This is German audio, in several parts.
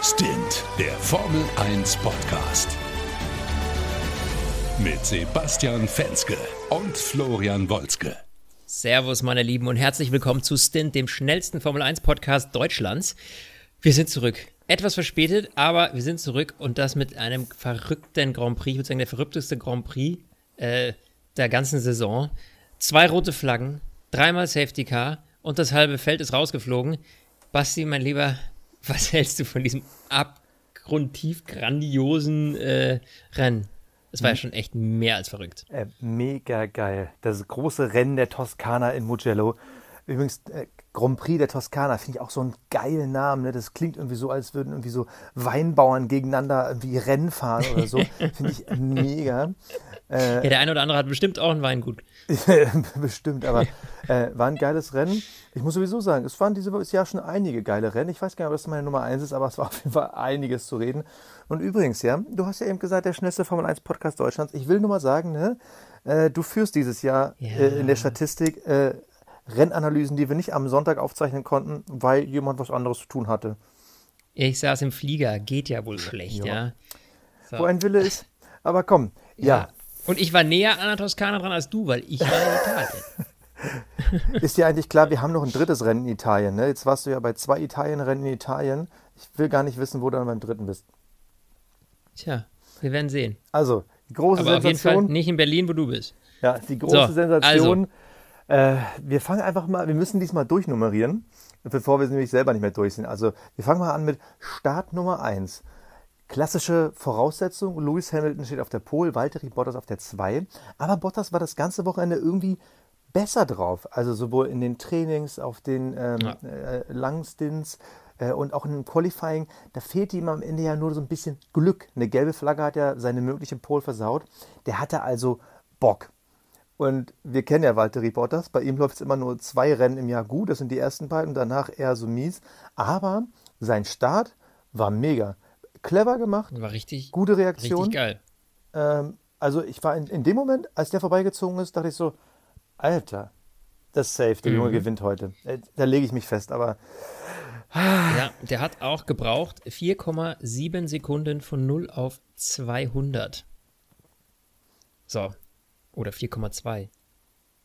Stint, der Formel 1 Podcast. Mit Sebastian Fenske und Florian Wolzke. Servus, meine Lieben, und herzlich willkommen zu Stint, dem schnellsten Formel 1 Podcast Deutschlands. Wir sind zurück. Etwas verspätet, aber wir sind zurück und das mit einem verrückten Grand Prix. Ich würde sagen, der verrückteste Grand Prix äh, der ganzen Saison. Zwei rote Flaggen, dreimal Safety Car und das halbe Feld ist rausgeflogen. Basti, mein Lieber, was hältst du von diesem abgrundtief grandiosen äh, Rennen? Es war ja schon echt mehr als verrückt. Äh, mega geil. Das große Rennen der Toskana in Mugello. Übrigens, äh, Grand Prix der Toskana finde ich auch so einen geilen Namen. Ne? Das klingt irgendwie so, als würden irgendwie so Weinbauern gegeneinander irgendwie Rennen fahren oder so. finde ich mega. Äh, ja, der eine oder andere hat bestimmt auch ein Weingut. bestimmt, aber äh, war ein geiles Rennen. Ich muss sowieso sagen, es waren dieses Jahr schon einige geile Rennen. Ich weiß gar nicht, ob das meine Nummer eins ist, aber es war auf jeden Fall einiges zu reden. Und übrigens, ja, du hast ja eben gesagt, der schnellste Formel 1 Podcast Deutschlands. Ich will nur mal sagen, ne, äh, du führst dieses Jahr ja. äh, in der Statistik äh, Rennanalysen, die wir nicht am Sonntag aufzeichnen konnten, weil jemand was anderes zu tun hatte. Ich saß im Flieger, geht ja wohl schlecht, ja. ja. So. Wo ein Wille ist. Aber komm, ja. ja. Und ich war näher an der Toskana dran als du, weil ich war in Italien. Ist dir eigentlich klar, wir haben noch ein drittes Rennen in Italien. Ne? Jetzt warst du ja bei zwei Italienrennen in Italien. Ich will gar nicht wissen, wo du dann beim dritten bist. Tja, wir werden sehen. Also, die große Aber Sensation. auf jeden Fall nicht in Berlin, wo du bist. Ja, die große so, Sensation. Also. Äh, wir fangen einfach mal, wir müssen diesmal durchnummerieren, bevor wir nämlich selber nicht mehr durch sind. Also, wir fangen mal an mit Start Nummer 1. Klassische Voraussetzung, Lewis Hamilton steht auf der Pole, Valtteri Bottas auf der 2. Aber Bottas war das ganze Wochenende irgendwie besser drauf. Also sowohl in den Trainings, auf den ähm, ja. äh, Langstints äh, und auch im Qualifying. Da fehlte ihm am Ende ja nur so ein bisschen Glück. Eine gelbe Flagge hat ja seine mögliche Pole versaut. Der hatte also Bock. Und wir kennen ja Valtteri Bottas. Bei ihm läuft es immer nur zwei Rennen im Jahr gut. Das sind die ersten beiden und danach eher so mies. Aber sein Start war mega clever gemacht. War richtig. Gute Reaktion. Richtig geil. Ähm, also ich war in, in, dem Moment, als der vorbeigezogen ist, dachte ich so, Alter, das ist safe, der mhm. Junge gewinnt heute. Äh, da lege ich mich fest, aber. Ja, der hat auch gebraucht 4,7 Sekunden von 0 auf 200. So. Oder 4,2.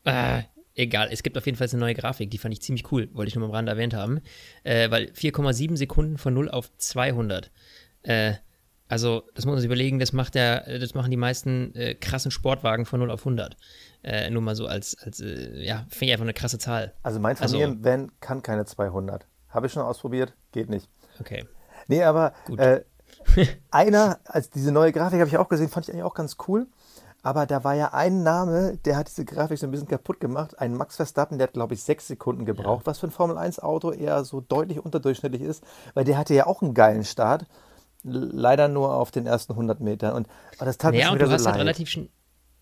Ah, egal, es gibt auf jeden Fall eine neue Grafik, die fand ich ziemlich cool, wollte ich nur am Rand erwähnt haben. Äh, weil 4,7 Sekunden von 0 auf 200. Äh, also, das muss man sich überlegen, das macht der, das machen die meisten äh, krassen Sportwagen von 0 auf 100. Äh, nur mal so als, als äh, ja, finde ich einfach eine krasse Zahl. Also, mein Familienvan also, kann keine 200. Habe ich schon ausprobiert, geht nicht. Okay. Nee, aber äh, einer, als diese neue Grafik habe ich auch gesehen, fand ich eigentlich auch ganz cool. Aber da war ja ein Name, der hat diese Grafik so ein bisschen kaputt gemacht. Ein Max Verstappen, der hat, glaube ich, sechs Sekunden gebraucht, ja. was für ein Formel-1-Auto eher so deutlich unterdurchschnittlich ist, weil der hatte ja auch einen geilen Start leider nur auf den ersten 100 Metern. Und oh, das tat naja, mir und du so hast halt relativ schnell.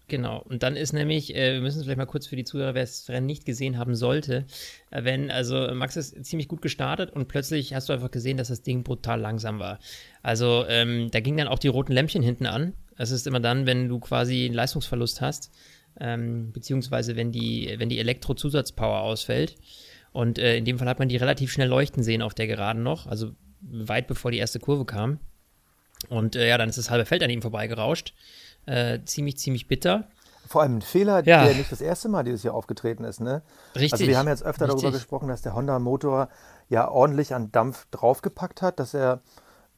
Genau, und dann ist nämlich, äh, wir müssen es vielleicht mal kurz für die Zuhörer, wer das Rennen nicht gesehen haben sollte, äh, wenn, also Max ist ziemlich gut gestartet und plötzlich hast du einfach gesehen, dass das Ding brutal langsam war. Also ähm, da gingen dann auch die roten Lämpchen hinten an. Das ist immer dann, wenn du quasi einen Leistungsverlust hast, ähm, beziehungsweise wenn die, wenn die Elektro-Zusatzpower ausfällt. Und äh, in dem Fall hat man die relativ schnell leuchten sehen auf der Geraden noch, also weit bevor die erste Kurve kam. Und äh, ja, dann ist das halbe Feld an ihm vorbeigerauscht. Äh, ziemlich, ziemlich bitter. Vor allem ein Fehler, ja. der nicht das erste Mal dieses Jahr aufgetreten ist. Ne? Richtig. Also wir haben jetzt öfter Richtig. darüber gesprochen, dass der Honda-Motor ja ordentlich an Dampf draufgepackt hat, dass er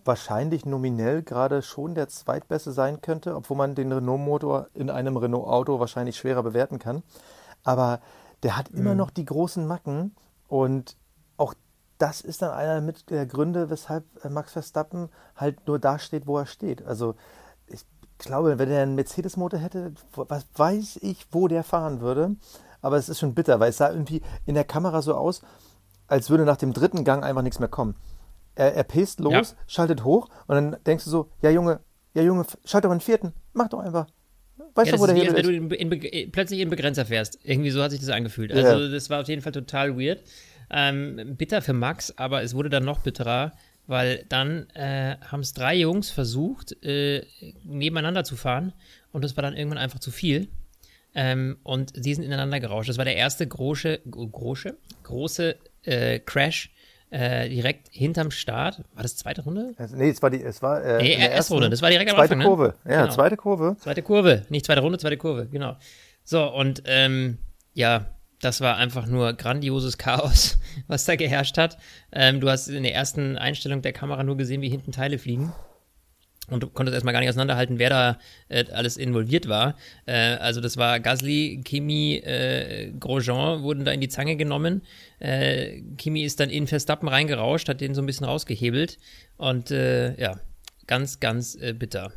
wahrscheinlich nominell gerade schon der zweitbeste sein könnte, obwohl man den Renault-Motor in einem Renault-Auto wahrscheinlich schwerer bewerten kann. Aber der hat immer mhm. noch die großen Macken und auch das ist dann einer mit der Gründe, weshalb äh, Max Verstappen halt nur da steht, wo er steht. Also ich glaube, wenn er einen Mercedes-Motor hätte, was weiß ich, wo der fahren würde. Aber es ist schon bitter, weil es sah irgendwie in der Kamera so aus, als würde nach dem dritten Gang einfach nichts mehr kommen. Er, er pest los, ja. schaltet hoch und dann denkst du so, ja Junge, ja Junge, schalt doch einen vierten, mach doch einfach. Weißt ja, du, wo der Hebel ist? Wenn du in, in, plötzlich in Begrenzer fährst. Irgendwie so hat sich das angefühlt. Also ja. das war auf jeden Fall total weird. Ähm, bitter für Max, aber es wurde dann noch bitterer, weil dann äh, haben es drei Jungs versucht, äh, nebeneinander zu fahren und das war dann irgendwann einfach zu viel. Ähm, und sie sind ineinander gerauscht. Das war der erste große, große, große äh, Crash äh, direkt hinterm Start. War das zweite Runde? Nee, es war die, es war äh, nee, erste Runde. Das war direkt am zweite Anfang. Zweite Kurve. Ne? Ja, genau. zweite Kurve. Zweite Kurve, nicht zweite Runde, zweite Kurve, genau. So und ähm, ja, das war einfach nur grandioses Chaos, was da geherrscht hat. Ähm, du hast in der ersten Einstellung der Kamera nur gesehen, wie hinten Teile fliegen. Und du konntest erstmal gar nicht auseinanderhalten, wer da äh, alles involviert war. Äh, also das war Gasly, Kimi, äh, Grosjean wurden da in die Zange genommen. Äh, Kimi ist dann in Verstappen reingerauscht, hat den so ein bisschen rausgehebelt. Und äh, ja, ganz, ganz äh, bitter.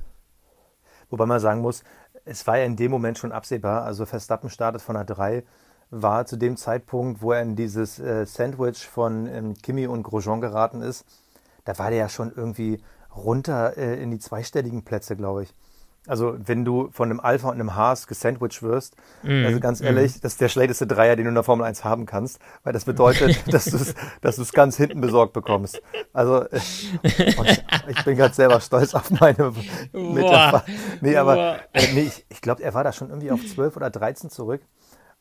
Wobei man sagen muss, es war ja in dem Moment schon absehbar. Also Verstappen startet von der 3, war zu dem Zeitpunkt, wo er in dieses äh, Sandwich von ähm, Kimi und Grosjean geraten ist, da war der ja schon irgendwie runter äh, in die zweistelligen Plätze, glaube ich. Also wenn du von einem Alpha und einem Haas gesandwiched wirst, mm, also ganz ehrlich, mm. das ist der schlechteste Dreier, den du in der Formel 1 haben kannst, weil das bedeutet, dass du es dass ganz hinten besorgt bekommst. Also äh, ich bin gerade selber stolz auf meine Metapher. Nee, aber äh, nee, ich, ich glaube, er war da schon irgendwie auf 12 oder 13 zurück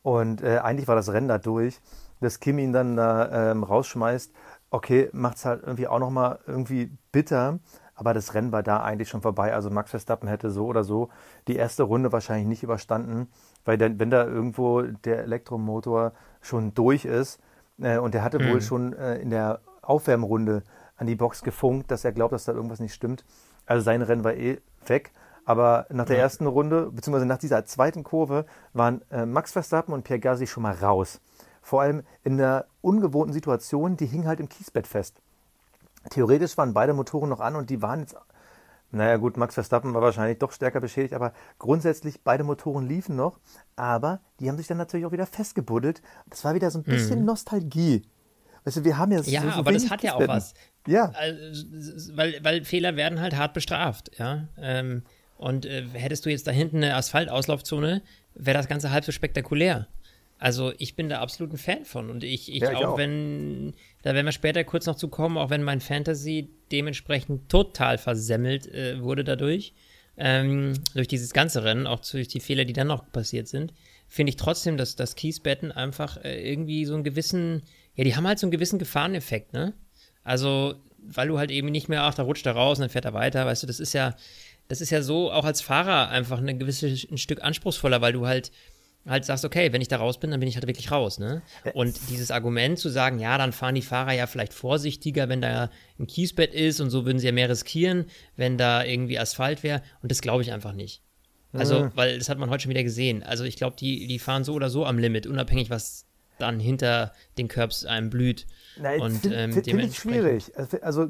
und äh, eigentlich war das Rennen da durch, dass Kim ihn dann da ähm, rausschmeißt. Okay, macht es halt irgendwie auch nochmal irgendwie bitter, aber das Rennen war da eigentlich schon vorbei. Also Max Verstappen hätte so oder so die erste Runde wahrscheinlich nicht überstanden, weil dann, wenn da irgendwo der Elektromotor schon durch ist äh, und der hatte mhm. wohl schon äh, in der Aufwärmrunde an die Box gefunkt, dass er glaubt, dass da irgendwas nicht stimmt. Also sein Rennen war eh weg. Aber nach der ja. ersten Runde, beziehungsweise nach dieser zweiten Kurve, waren äh, Max Verstappen und Pierre Gasly schon mal raus. Vor allem in einer ungewohnten Situation, die hing halt im Kiesbett fest. Theoretisch waren beide Motoren noch an und die waren jetzt, naja gut, Max Verstappen war wahrscheinlich doch stärker beschädigt, aber grundsätzlich beide Motoren liefen noch, aber die haben sich dann natürlich auch wieder festgebuddelt. Das war wieder so ein bisschen mhm. Nostalgie. Weißt du, wir haben ja Ja, so, so aber das hat ja auch was. Ja. Also, weil, weil Fehler werden halt hart bestraft, ja. Ähm, und äh, hättest du jetzt da hinten eine Asphaltauslaufzone, wäre das Ganze halb so spektakulär. Also ich bin da absolut ein Fan von und ich, ich, ja, ich auch, auch, wenn, da werden wir später kurz noch zu kommen, auch wenn mein Fantasy dementsprechend total versemmelt äh, wurde dadurch, ähm, durch dieses ganze Rennen, auch durch die Fehler, die dann noch passiert sind, finde ich trotzdem, dass das Kiesbetten einfach äh, irgendwie so einen gewissen, ja, die haben halt so einen gewissen Gefahreneffekt, ne? Also, weil du halt eben nicht mehr, ach, da rutscht er raus und dann fährt er weiter, weißt du, das ist ja, das ist ja so auch als Fahrer einfach eine gewisse, ein Stück anspruchsvoller, weil du halt halt sagst, okay, wenn ich da raus bin, dann bin ich halt wirklich raus, ne? Und dieses Argument zu sagen, ja, dann fahren die Fahrer ja vielleicht vorsichtiger, wenn da ein Kiesbett ist und so würden sie ja mehr riskieren, wenn da irgendwie Asphalt wäre und das glaube ich einfach nicht. Also, mhm. weil das hat man heute schon wieder gesehen. Also ich glaube, die, die fahren so oder so am Limit, unabhängig, was dann hinter den Curbs einem blüht. Na, und ähm, finde ich schwierig. Also, also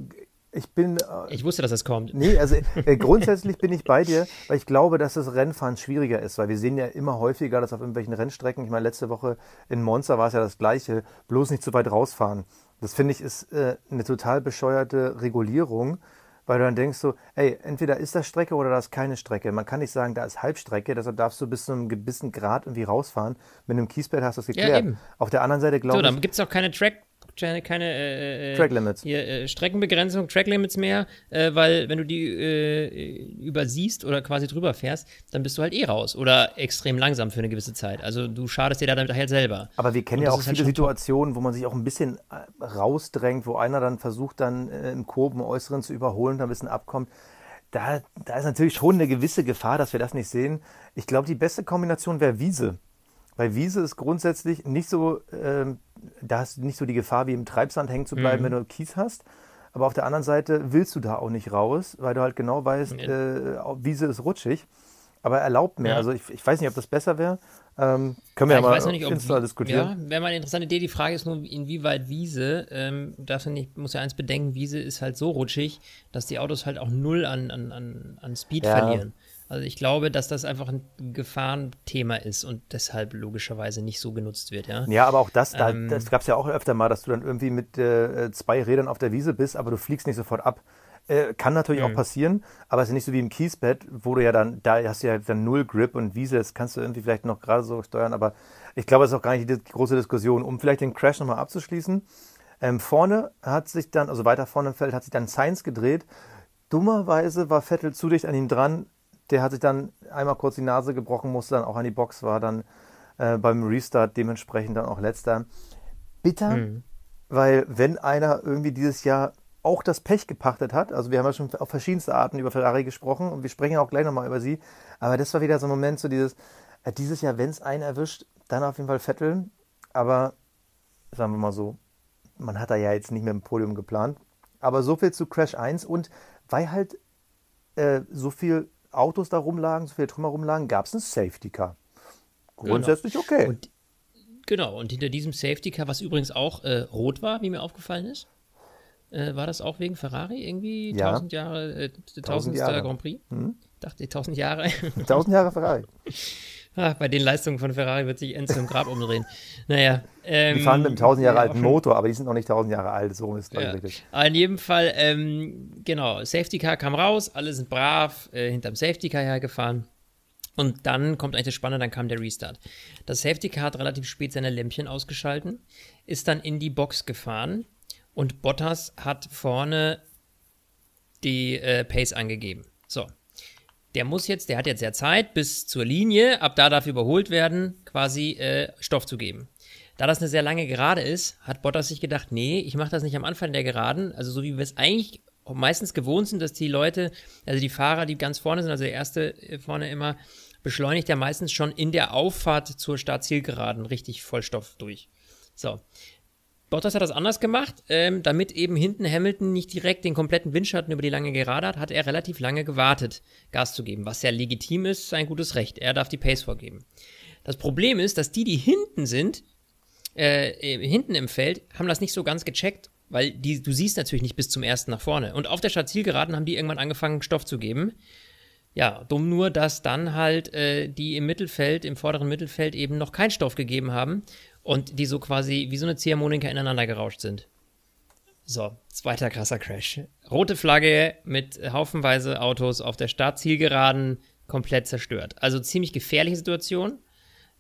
ich bin. Äh, ich wusste, dass das kommt. Nee, also äh, grundsätzlich bin ich bei dir, weil ich glaube, dass das Rennfahren schwieriger ist, weil wir sehen ja immer häufiger, dass auf irgendwelchen Rennstrecken, ich meine, letzte Woche in Monza war es ja das Gleiche, bloß nicht zu weit rausfahren. Das finde ich ist äh, eine total bescheuerte Regulierung, weil du dann denkst so, ey, entweder ist das Strecke oder das ist keine Strecke. Man kann nicht sagen, da ist Halbstrecke, deshalb darfst du bis zu einem gewissen Grad irgendwie rausfahren. Mit einem Kiesbett hast du das geklärt. Ja, auf der anderen Seite glaube ich. So, dann gibt es auch keine Track keine äh, äh, Track Limits. Hier, äh, Streckenbegrenzung, Track Limits mehr, äh, weil wenn du die äh, übersiehst oder quasi drüber fährst, dann bist du halt eh raus oder extrem langsam für eine gewisse Zeit. Also du schadest dir da damit halt selber. Aber wir kennen ja auch viele halt Situationen, wo man sich auch ein bisschen äh, rausdrängt, wo einer dann versucht, dann im Kurven Äußeren zu überholen und ein bisschen abkommt. Da, da ist natürlich schon eine gewisse Gefahr, dass wir das nicht sehen. Ich glaube, die beste Kombination wäre Wiese. Weil Wiese ist grundsätzlich nicht so, ähm, da hast du nicht so die Gefahr, wie im Treibsand hängen zu bleiben, mhm. wenn du Kies hast. Aber auf der anderen Seite willst du da auch nicht raus, weil du halt genau weißt, mhm. äh, Wiese ist rutschig. Aber erlaubt mehr. Ja. Also ich, ich, weiß nicht, ob das besser wäre. Ähm, können wir ja, ja mal nicht, Insta diskutieren. Ja, wäre mal eine interessante Idee. Die Frage ist nur, inwieweit Wiese, ähm, darfst du nicht, muss ja eins bedenken, Wiese ist halt so rutschig, dass die Autos halt auch null an, an, an, an Speed ja. verlieren. Also ich glaube, dass das einfach ein Gefahrenthema ist und deshalb logischerweise nicht so genutzt wird, ja. Ja, aber auch das, da, ähm, das gab es ja auch öfter mal, dass du dann irgendwie mit äh, zwei Rädern auf der Wiese bist, aber du fliegst nicht sofort ab. Äh, kann natürlich mhm. auch passieren, aber es ist nicht so wie im Kiesbett, wo du ja dann, da hast du ja dann null Grip und Wiese, das kannst du irgendwie vielleicht noch gerade so steuern, aber ich glaube, es ist auch gar nicht die große Diskussion. Um vielleicht den Crash nochmal abzuschließen, ähm, vorne hat sich dann, also weiter vorne im Feld, hat sich dann Sainz gedreht. Dummerweise war Vettel zu dicht an ihm dran, der hat sich dann einmal kurz die Nase gebrochen, musste dann auch an die Box, war dann äh, beim Restart dementsprechend dann auch letzter. Bitter, mhm. weil wenn einer irgendwie dieses Jahr auch das Pech gepachtet hat, also wir haben ja schon auf verschiedenste Arten über Ferrari gesprochen und wir sprechen auch gleich nochmal über sie, aber das war wieder so ein Moment, so dieses, äh, dieses Jahr, wenn es einen erwischt, dann auf jeden Fall Vettel, aber sagen wir mal so, man hat da ja jetzt nicht mehr im Podium geplant, aber so viel zu Crash 1 und weil halt äh, so viel Autos da rumlagen, so viele Trümmer rumlagen, gab es ein Safety Car. Grundsätzlich genau. okay. Und, genau, und hinter diesem Safety Car, was übrigens auch äh, rot war, wie mir aufgefallen ist, äh, war das auch wegen Ferrari irgendwie? Ja. 1000 Jahre, äh, 1000. Jahre. Grand Prix? Hm? Dachte ich, 1000 Jahre. 1000 Jahre Ferrari. Ach, bei den Leistungen von Ferrari wird sich Enzo im Grab umdrehen. Naja. Ähm, die fahren mit einem 1000 Jahre alten Motor, aber die sind noch nicht 1000 Jahre alt, so ist es ja. richtig. Aber in jedem Fall, ähm, genau, Safety Car kam raus, alle sind brav äh, hinterm Safety Car hergefahren. Und dann kommt eigentlich das Spannende, dann kam der Restart. Das Safety Car hat relativ spät seine Lämpchen ausgeschalten, ist dann in die Box gefahren und Bottas hat vorne die äh, Pace angegeben. So, der muss jetzt, der hat jetzt ja Zeit bis zur Linie, ab da darf überholt werden, quasi äh, Stoff zu geben. Da das eine sehr lange Gerade ist, hat Bottas sich gedacht, nee, ich mache das nicht am Anfang der Geraden, also so wie wir es eigentlich meistens gewohnt sind, dass die Leute, also die Fahrer, die ganz vorne sind, also der erste äh, vorne immer, beschleunigt ja meistens schon in der Auffahrt zur Startzielgeraden richtig Vollstoff durch. So, Bottas hat das anders gemacht, ähm, damit eben hinten Hamilton nicht direkt den kompletten Windschatten über die lange Gerade hat, hat er relativ lange gewartet, Gas zu geben, was ja legitim ist, sein gutes Recht. Er darf die Pace vorgeben. Das Problem ist, dass die, die hinten sind, äh, hinten im Feld, haben das nicht so ganz gecheckt, weil die, du siehst natürlich nicht bis zum ersten nach vorne. Und auf der Startzielgeraden haben die irgendwann angefangen, Stoff zu geben. Ja, dumm nur, dass dann halt äh, die im Mittelfeld, im vorderen Mittelfeld eben noch keinen Stoff gegeben haben und die so quasi wie so eine Ziehharmonika ineinander gerauscht sind. So, zweiter krasser Crash. Rote Flagge mit haufenweise Autos auf der Startzielgeraden komplett zerstört. Also ziemlich gefährliche Situation.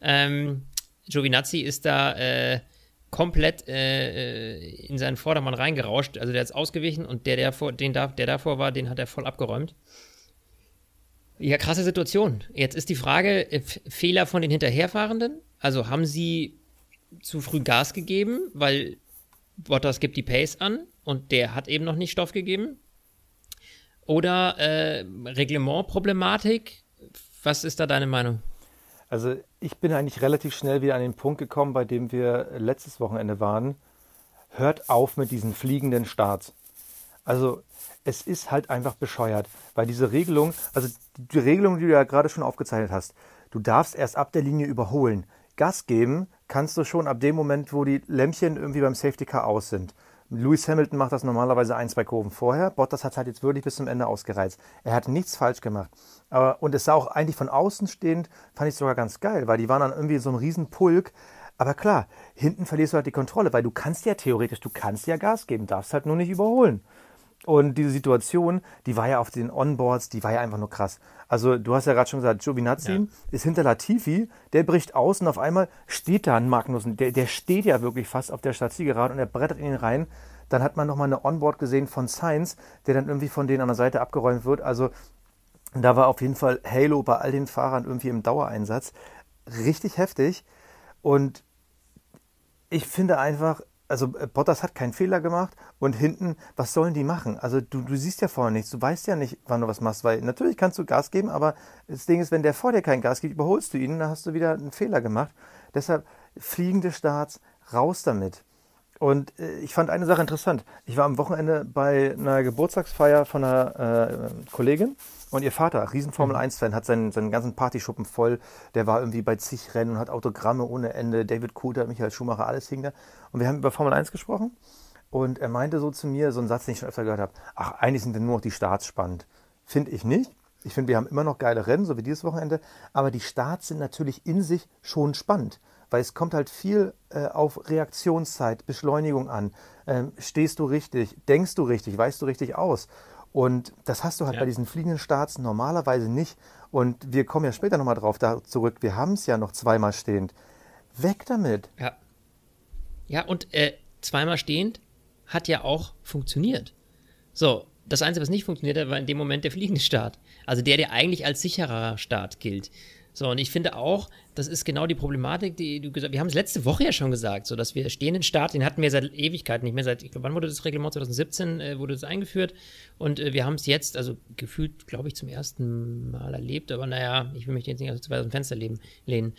Ähm, Giovinazzi ist da äh, komplett äh, äh in seinen Vordermann reingerauscht. Also der ist ausgewichen und der, der, vor, den da, der davor war, den hat er voll abgeräumt. Ja, krasse Situation. Jetzt ist die Frage, äh, Fehler von den Hinterherfahrenden? Also haben sie zu früh Gas gegeben, weil Bottas gibt die Pace an und der hat eben noch nicht Stoff gegeben. Oder äh, Reglementproblematik. Was ist da deine Meinung? Also ich bin eigentlich relativ schnell wieder an den Punkt gekommen, bei dem wir letztes Wochenende waren. Hört auf mit diesen fliegenden Starts. Also es ist halt einfach bescheuert, weil diese Regelung, also die Regelung, die du ja gerade schon aufgezeichnet hast, du darfst erst ab der Linie überholen. Gas geben kannst du schon ab dem Moment, wo die Lämpchen irgendwie beim Safety Car aus sind. Lewis Hamilton macht das normalerweise ein, zwei Kurven vorher. Bottas hat halt jetzt wirklich bis zum Ende ausgereizt. Er hat nichts falsch gemacht. Aber, und es sah auch eigentlich von außen stehend, fand ich sogar ganz geil, weil die waren dann irgendwie so ein Riesenpulk. Aber klar, hinten verlierst du halt die Kontrolle, weil du kannst ja theoretisch, du kannst ja Gas geben, darfst halt nur nicht überholen. Und diese Situation, die war ja auf den Onboards, die war ja einfach nur krass. Also du hast ja gerade schon gesagt, Giovinazzi ja. ist hinter Latifi, der bricht aus und auf einmal steht da ein Magnussen, der, der steht ja wirklich fast auf der Startzielgerade und er brettert in ihn rein. Dann hat man nochmal eine Onboard gesehen von Sainz, der dann irgendwie von denen an der Seite abgeräumt wird. Also da war auf jeden Fall Halo bei all den Fahrern irgendwie im Dauereinsatz. Richtig heftig. Und ich finde einfach, also äh, Bottas hat keinen Fehler gemacht und hinten, was sollen die machen? Also du, du siehst ja vorne nichts, du weißt ja nicht, wann du was machst, weil natürlich kannst du Gas geben, aber das Ding ist, wenn der vor dir kein Gas gibt, überholst du ihn, dann hast du wieder einen Fehler gemacht. Deshalb fliegende Starts, raus damit. Und äh, ich fand eine Sache interessant. Ich war am Wochenende bei einer Geburtstagsfeier von einer äh, Kollegin und ihr Vater, riesen Formel 1-Fan, mhm. hat seinen, seinen ganzen Partyschuppen voll. Der war irgendwie bei zig Rennen und hat Autogramme ohne Ende. David Coulter, Michael Schumacher, alles hing da. Und wir haben über Formel 1 gesprochen. Und er meinte so zu mir, so einen Satz, den ich schon öfter gehört habe, ach, eigentlich sind denn nur noch die Starts spannend. Finde ich nicht. Ich finde, wir haben immer noch geile Rennen, so wie dieses Wochenende. Aber die Starts sind natürlich in sich schon spannend weil es kommt halt viel äh, auf Reaktionszeit, Beschleunigung an. Ähm, stehst du richtig, denkst du richtig, weißt du richtig aus? Und das hast du halt ja. bei diesen fliegenden Starts normalerweise nicht. Und wir kommen ja später nochmal drauf da zurück. Wir haben es ja noch zweimal stehend. Weg damit. Ja. Ja, und äh, zweimal stehend hat ja auch funktioniert. So, das Einzige, was nicht funktioniert hat, war in dem Moment der fliegende Start. Also der, der eigentlich als sicherer Start gilt. So, und ich finde auch, das ist genau die Problematik, die du gesagt hast. Wir haben es letzte Woche ja schon gesagt, so dass wir stehenden Start, den hatten wir seit Ewigkeiten nicht mehr. Seit, ich glaube, wann wurde das Reglement? 2017 äh, wurde das eingeführt. Und äh, wir haben es jetzt, also gefühlt, glaube ich, zum ersten Mal erlebt. Aber naja, ich will mich jetzt nicht aus dem Fenster leben, lehnen.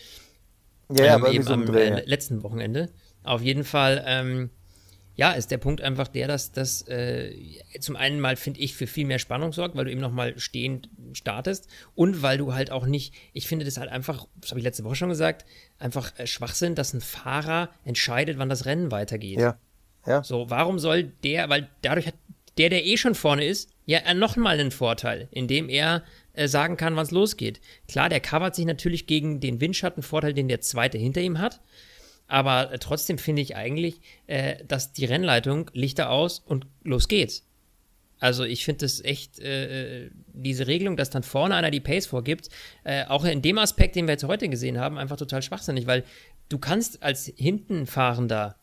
Ja, ähm, aber eben so am äh, letzten Wochenende. Auf jeden Fall, ähm, ja, ist der Punkt einfach der, dass das äh, zum einen mal, finde ich, für viel mehr Spannung sorgt, weil du eben nochmal stehend startest und weil du halt auch nicht, ich finde das halt einfach, das habe ich letzte Woche schon gesagt, einfach äh, Schwachsinn, dass ein Fahrer entscheidet, wann das Rennen weitergeht. Ja. ja. So, warum soll der, weil dadurch hat der, der eh schon vorne ist, ja nochmal einen Vorteil, indem er äh, sagen kann, wann es losgeht. Klar, der covert sich natürlich gegen den Windschattenvorteil, den der zweite hinter ihm hat. Aber äh, trotzdem finde ich eigentlich, äh, dass die Rennleitung Lichter aus und los geht's. Also ich finde es echt, äh, äh, diese Regelung, dass dann vorne einer die Pace vorgibt, äh, auch in dem Aspekt, den wir jetzt heute gesehen haben, einfach total schwachsinnig, weil du kannst als Hintenfahrender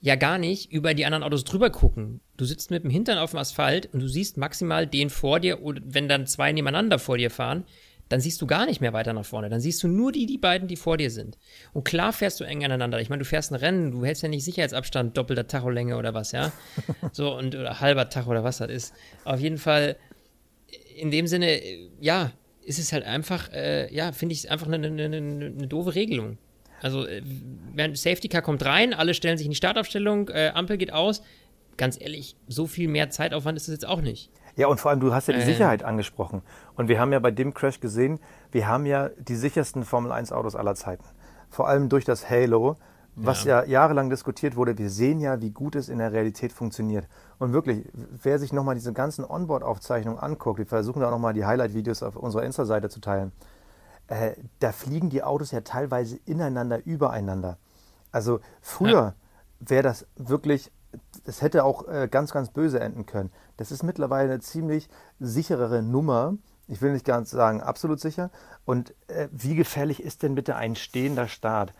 ja gar nicht über die anderen Autos drüber gucken. Du sitzt mit dem Hintern auf dem Asphalt und du siehst maximal den vor dir, wenn dann zwei nebeneinander vor dir fahren, dann siehst du gar nicht mehr weiter nach vorne. Dann siehst du nur die, die beiden, die vor dir sind. Und klar fährst du eng aneinander. Ich meine, du fährst ein Rennen, du hältst ja nicht Sicherheitsabstand, doppelter Tacholänge oder was, ja. So, und oder halber Tacho oder was das ist. Auf jeden Fall, in dem Sinne, ja, ist es halt einfach, äh, ja, finde ich einfach eine, eine, eine, eine doofe Regelung. Also, äh, Safety Car kommt rein, alle stellen sich in die Startaufstellung, äh, Ampel geht aus. Ganz ehrlich, so viel mehr Zeitaufwand ist es jetzt auch nicht. Ja, und vor allem, du hast ja die äh. Sicherheit angesprochen. Und wir haben ja bei dem Crash gesehen, wir haben ja die sichersten Formel 1 Autos aller Zeiten. Vor allem durch das Halo, was ja. ja jahrelang diskutiert wurde. Wir sehen ja, wie gut es in der Realität funktioniert. Und wirklich, wer sich nochmal diese ganzen Onboard-Aufzeichnungen anguckt, wir versuchen da nochmal die Highlight-Videos auf unserer Insta-Seite zu teilen, äh, da fliegen die Autos ja teilweise ineinander, übereinander. Also früher ja. wäre das wirklich das hätte auch äh, ganz, ganz böse enden können. Das ist mittlerweile eine ziemlich sicherere Nummer. Ich will nicht ganz sagen absolut sicher. Und äh, wie gefährlich ist denn bitte ein stehender Start?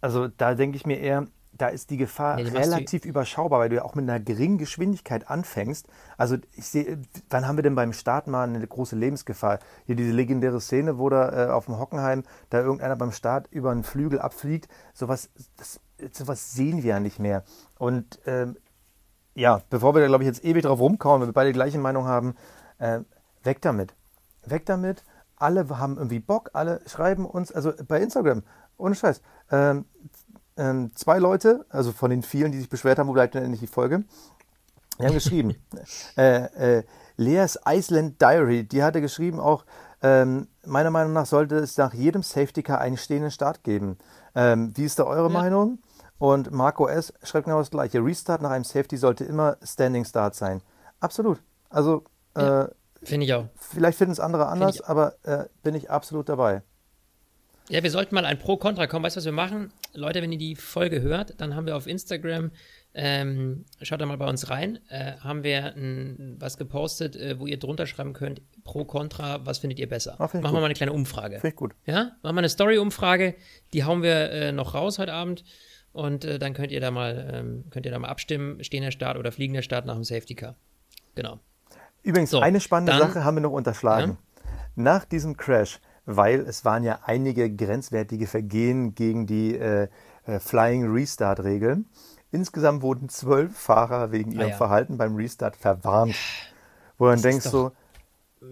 Also da denke ich mir eher, da ist die Gefahr nee, relativ überschaubar, weil du ja auch mit einer geringen Geschwindigkeit anfängst. Also ich sehe, wann haben wir denn beim Start mal eine große Lebensgefahr? Hier diese legendäre Szene, wo da äh, auf dem Hockenheim da irgendeiner beim Start über einen Flügel abfliegt. Sowas, das sowas sehen wir ja nicht mehr. Und ähm, ja, bevor wir da, glaube ich, jetzt ewig drauf rumkauen, wenn wir beide die gleiche Meinung haben, äh, weg damit. Weg damit. Alle haben irgendwie Bock, alle schreiben uns, also bei Instagram, ohne Scheiß, ähm, ähm, zwei Leute, also von den vielen, die sich beschwert haben, wo bleibt denn endlich die Folge, die haben geschrieben, äh, äh, Leas Iceland Diary, die hatte geschrieben auch, ähm, meiner Meinung nach sollte es nach jedem Safety Car einen stehenden Start geben. Ähm, wie ist da eure ja. Meinung? Und Marco S. schreibt genau das gleiche. Restart nach einem Safety sollte immer Standing Start sein. Absolut. Also, ja, äh, finde ich auch. Vielleicht finden es andere anders, aber äh, bin ich absolut dabei. Ja, wir sollten mal ein Pro-Kontra kommen. Weißt du, was wir machen? Leute, wenn ihr die Folge hört, dann haben wir auf Instagram, ähm, schaut da mal bei uns rein, äh, haben wir ein, was gepostet, äh, wo ihr drunter schreiben könnt, Pro-Kontra, was findet ihr besser? Ah, machen wir mal eine kleine Umfrage. Finde ich gut. Ja, machen wir eine Story-Umfrage, die hauen wir äh, noch raus heute Abend. Und äh, dann könnt ihr da mal, ähm, könnt ihr da mal abstimmen, stehender Start oder fliegender Start nach dem Safety Car. Genau. Übrigens, so, eine spannende dann, Sache haben wir noch unterschlagen. Ja? Nach diesem Crash, weil es waren ja einige grenzwertige Vergehen gegen die äh, äh, Flying Restart-Regeln. Insgesamt wurden zwölf Fahrer wegen ihrem ah, ja. Verhalten beim Restart verwarnt. Wo du dann denkst so,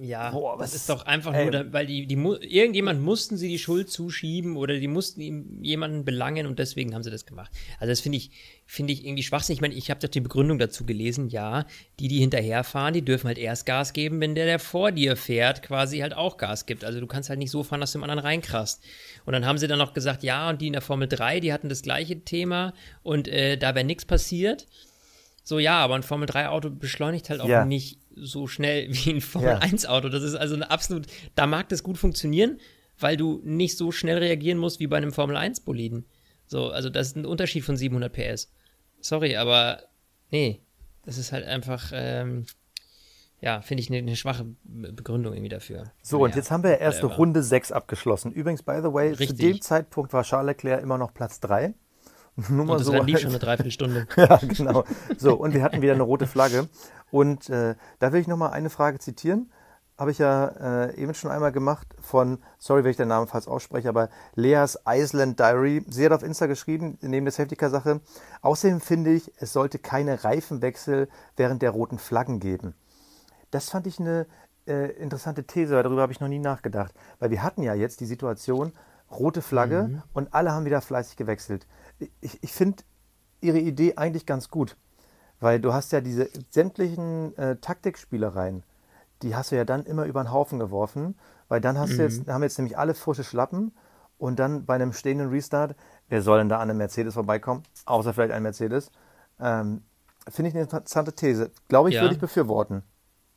ja, Boah, das ist doch einfach ey. nur, weil die, die irgendjemand mussten sie die Schuld zuschieben oder die mussten ihm jemanden belangen und deswegen haben sie das gemacht. Also das finde ich, finde ich irgendwie schwachsinnig. Ich meine, ich habe doch die Begründung dazu gelesen. Ja, die, die hinterherfahren, die dürfen halt erst Gas geben, wenn der, der vor dir fährt, quasi halt auch Gas gibt. Also du kannst halt nicht so fahren, dass du dem anderen reinkrast. Und dann haben sie dann noch gesagt, ja, und die in der Formel 3, die hatten das gleiche Thema und äh, da wäre nichts passiert. So, ja, aber ein Formel 3 Auto beschleunigt halt auch ja. nicht so schnell wie ein Formel-1-Auto. Das ist also eine absolut, da mag das gut funktionieren, weil du nicht so schnell reagieren musst wie bei einem Formel-1-Boliden. So, also das ist ein Unterschied von 700 PS. Sorry, aber nee, das ist halt einfach, ähm, ja, finde ich eine, eine, schwache Begründung irgendwie dafür. So, naja, und jetzt haben wir erste whatever. Runde 6 abgeschlossen. Übrigens, by the way, Richtig. zu dem Zeitpunkt war Charles Leclerc immer noch Platz 3. Nur mal und das so. lief schon eine Dreiviertelstunde. ja, genau. So, und wir hatten wieder eine rote Flagge. Und äh, da will ich nochmal eine Frage zitieren. habe ich ja äh, eben schon einmal gemacht von, sorry, wenn ich den Namen falsch ausspreche, aber Leas Iceland Diary. Sie hat auf Insta geschrieben, neben der Safety Car Sache. Außerdem finde ich, es sollte keine Reifenwechsel während der roten Flaggen geben. Das fand ich eine äh, interessante These, weil darüber habe ich noch nie nachgedacht. Weil wir hatten ja jetzt die Situation, rote Flagge mhm. und alle haben wieder fleißig gewechselt. Ich, ich finde ihre Idee eigentlich ganz gut, weil du hast ja diese sämtlichen äh, Taktikspielereien die hast du ja dann immer über den Haufen geworfen, weil dann hast mhm. du jetzt, mhm. haben jetzt nämlich alle frische Schlappen und dann bei einem stehenden Restart, wer soll denn da an einem Mercedes vorbeikommen, außer vielleicht ein Mercedes? Ähm, finde ich eine interessante These. Glaube ich, ja. würde ich befürworten.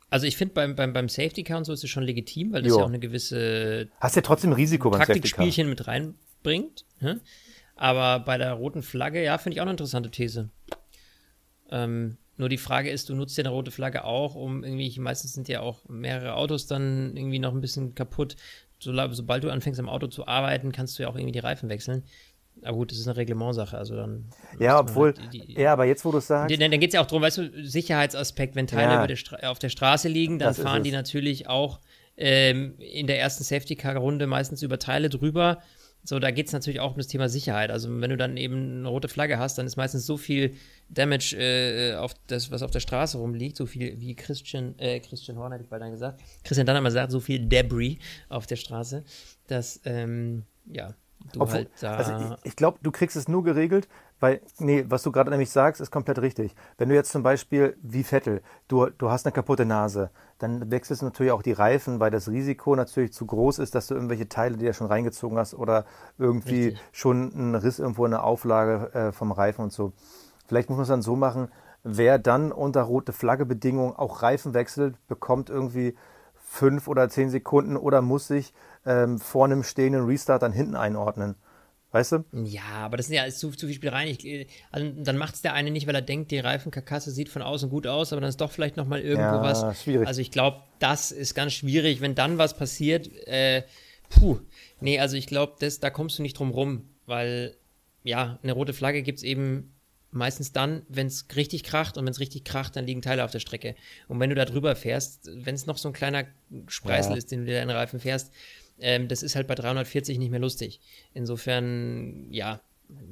Also ich finde beim, beim, beim Safety Car und so ist es schon legitim, weil das jo. ja auch eine gewisse Hast ja trotzdem Risiko beim Taktikspielchen mit reinbringt. Hm? Aber bei der roten Flagge, ja, finde ich auch eine interessante These. Ähm, nur die Frage ist, du nutzt ja eine rote Flagge auch, um irgendwie, meistens sind ja auch mehrere Autos dann irgendwie noch ein bisschen kaputt. So, sobald du anfängst am Auto zu arbeiten, kannst du ja auch irgendwie die Reifen wechseln. Aber gut, das ist eine Reglementsache, also dann. Ja, obwohl. Halt die, die, ja, aber jetzt, wo du es sagst. Dann, dann geht es ja auch darum, weißt du, Sicherheitsaspekt, wenn Teile ja, der auf der Straße liegen, dann fahren die natürlich auch ähm, in der ersten Safety-Car-Runde meistens über Teile drüber so, da geht es natürlich auch um das Thema Sicherheit. Also, wenn du dann eben eine rote Flagge hast, dann ist meistens so viel Damage äh, auf das, was auf der Straße rumliegt, so viel wie Christian, äh, Christian Horn hätte ich bald dann gesagt. Christian dann einmal sagt, so viel Debris auf der Straße, dass, ähm, ja, du Obwohl, halt da. Also ich, ich glaube, du kriegst es nur geregelt, weil, nee, was du gerade nämlich sagst, ist komplett richtig. Wenn du jetzt zum Beispiel, wie Vettel, du, du hast eine kaputte Nase, dann wechselst du natürlich auch die Reifen, weil das Risiko natürlich zu groß ist, dass du irgendwelche Teile, die du schon reingezogen hast oder irgendwie richtig. schon einen Riss irgendwo in der Auflage äh, vom Reifen und so. Vielleicht muss man es dann so machen, wer dann unter rote Flagge-Bedingungen auch Reifen wechselt, bekommt irgendwie fünf oder zehn Sekunden oder muss sich ähm, vor einem stehenden Restart dann hinten einordnen. Weißt du? Ja, aber das sind ja zu, zu viel Spielereien. Ich, also dann macht es der eine nicht, weil er denkt, die Reifenkarkasse sieht von außen gut aus, aber dann ist doch vielleicht nochmal irgendwo ja, was. Schwierig. Also ich glaube, das ist ganz schwierig, wenn dann was passiert. Äh, puh. Nee, also ich glaube, da kommst du nicht drum rum, weil ja, eine rote Flagge gibt es eben meistens dann, wenn es richtig kracht und wenn es richtig kracht, dann liegen Teile auf der Strecke. Und wenn du da drüber fährst, wenn es noch so ein kleiner Spreißel ja. ist, den du dir in den Reifen fährst, ähm, das ist halt bei 340 nicht mehr lustig. Insofern, ja,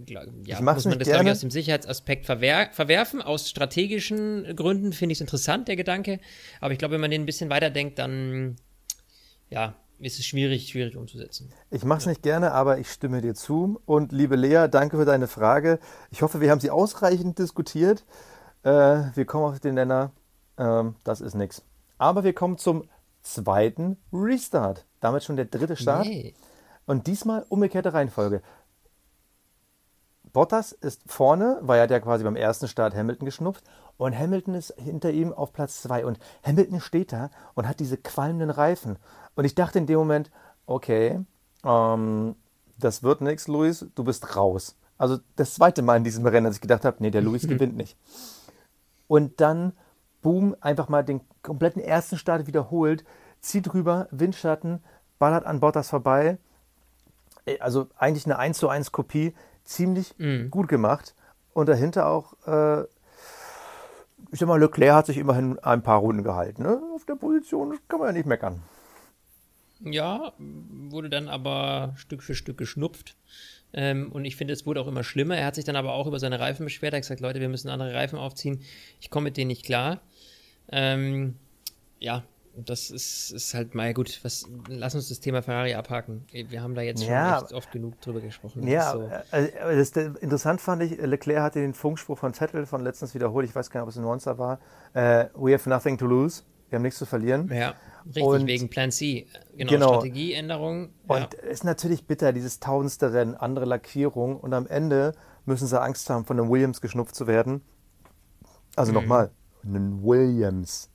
ja, muss man das, glaube ich, aus dem Sicherheitsaspekt verwer verwerfen. Aus strategischen Gründen finde ich es interessant, der Gedanke. Aber ich glaube, wenn man den ein bisschen weiterdenkt, dann ja, ist es schwierig, schwierig umzusetzen. Ich mache es ja. nicht gerne, aber ich stimme dir zu. Und liebe Lea, danke für deine Frage. Ich hoffe, wir haben sie ausreichend diskutiert. Äh, wir kommen auf den Nenner. Ähm, das ist nichts. Aber wir kommen zum zweiten Restart. Damit schon der dritte Start. Nee. Und diesmal umgekehrte Reihenfolge. Bottas ist vorne, weil er hat ja quasi beim ersten Start Hamilton geschnupft. Und Hamilton ist hinter ihm auf Platz zwei. Und Hamilton steht da und hat diese qualmenden Reifen. Und ich dachte in dem Moment, okay, ähm, das wird nichts, Luis, du bist raus. Also das zweite Mal in diesem Rennen, dass ich gedacht habe, nee, der Luis gewinnt nicht. Und dann, boom, einfach mal den kompletten ersten Start wiederholt zieht rüber, Windschatten, ballert an Bottas vorbei. Äh, also eigentlich eine 1 zu 1 Kopie, ziemlich mm. gut gemacht. Und dahinter auch, äh, ich sag mal, Leclerc hat sich immerhin ein paar Runden gehalten. Ne? Auf der Position kann man ja nicht meckern. Ja, wurde dann aber Stück für Stück geschnupft. Ähm, und ich finde, es wurde auch immer schlimmer. Er hat sich dann aber auch über seine Reifen beschwert. Er hat gesagt, Leute, wir müssen andere Reifen aufziehen. Ich komme mit denen nicht klar. Ähm, ja, das ist, ist halt mal gut. Was, lass uns das Thema Ferrari abhaken. Wir haben da jetzt schon ja, oft genug drüber gesprochen. Ja, so. also, das, interessant fand ich, Leclerc hatte den Funkspruch von Vettel von letztens wiederholt. Ich weiß gar nicht, ob es ein Monster war. Uh, we have nothing to lose. Wir haben nichts zu verlieren. Ja, richtig, und, wegen Plan C. Genau, genau. Strategieänderung. Ja. Und ist natürlich bitter, dieses tausendste Rennen, andere Lackierung. Und am Ende müssen sie Angst haben, von einem Williams geschnupft zu werden. Also mhm. nochmal, einen Williams.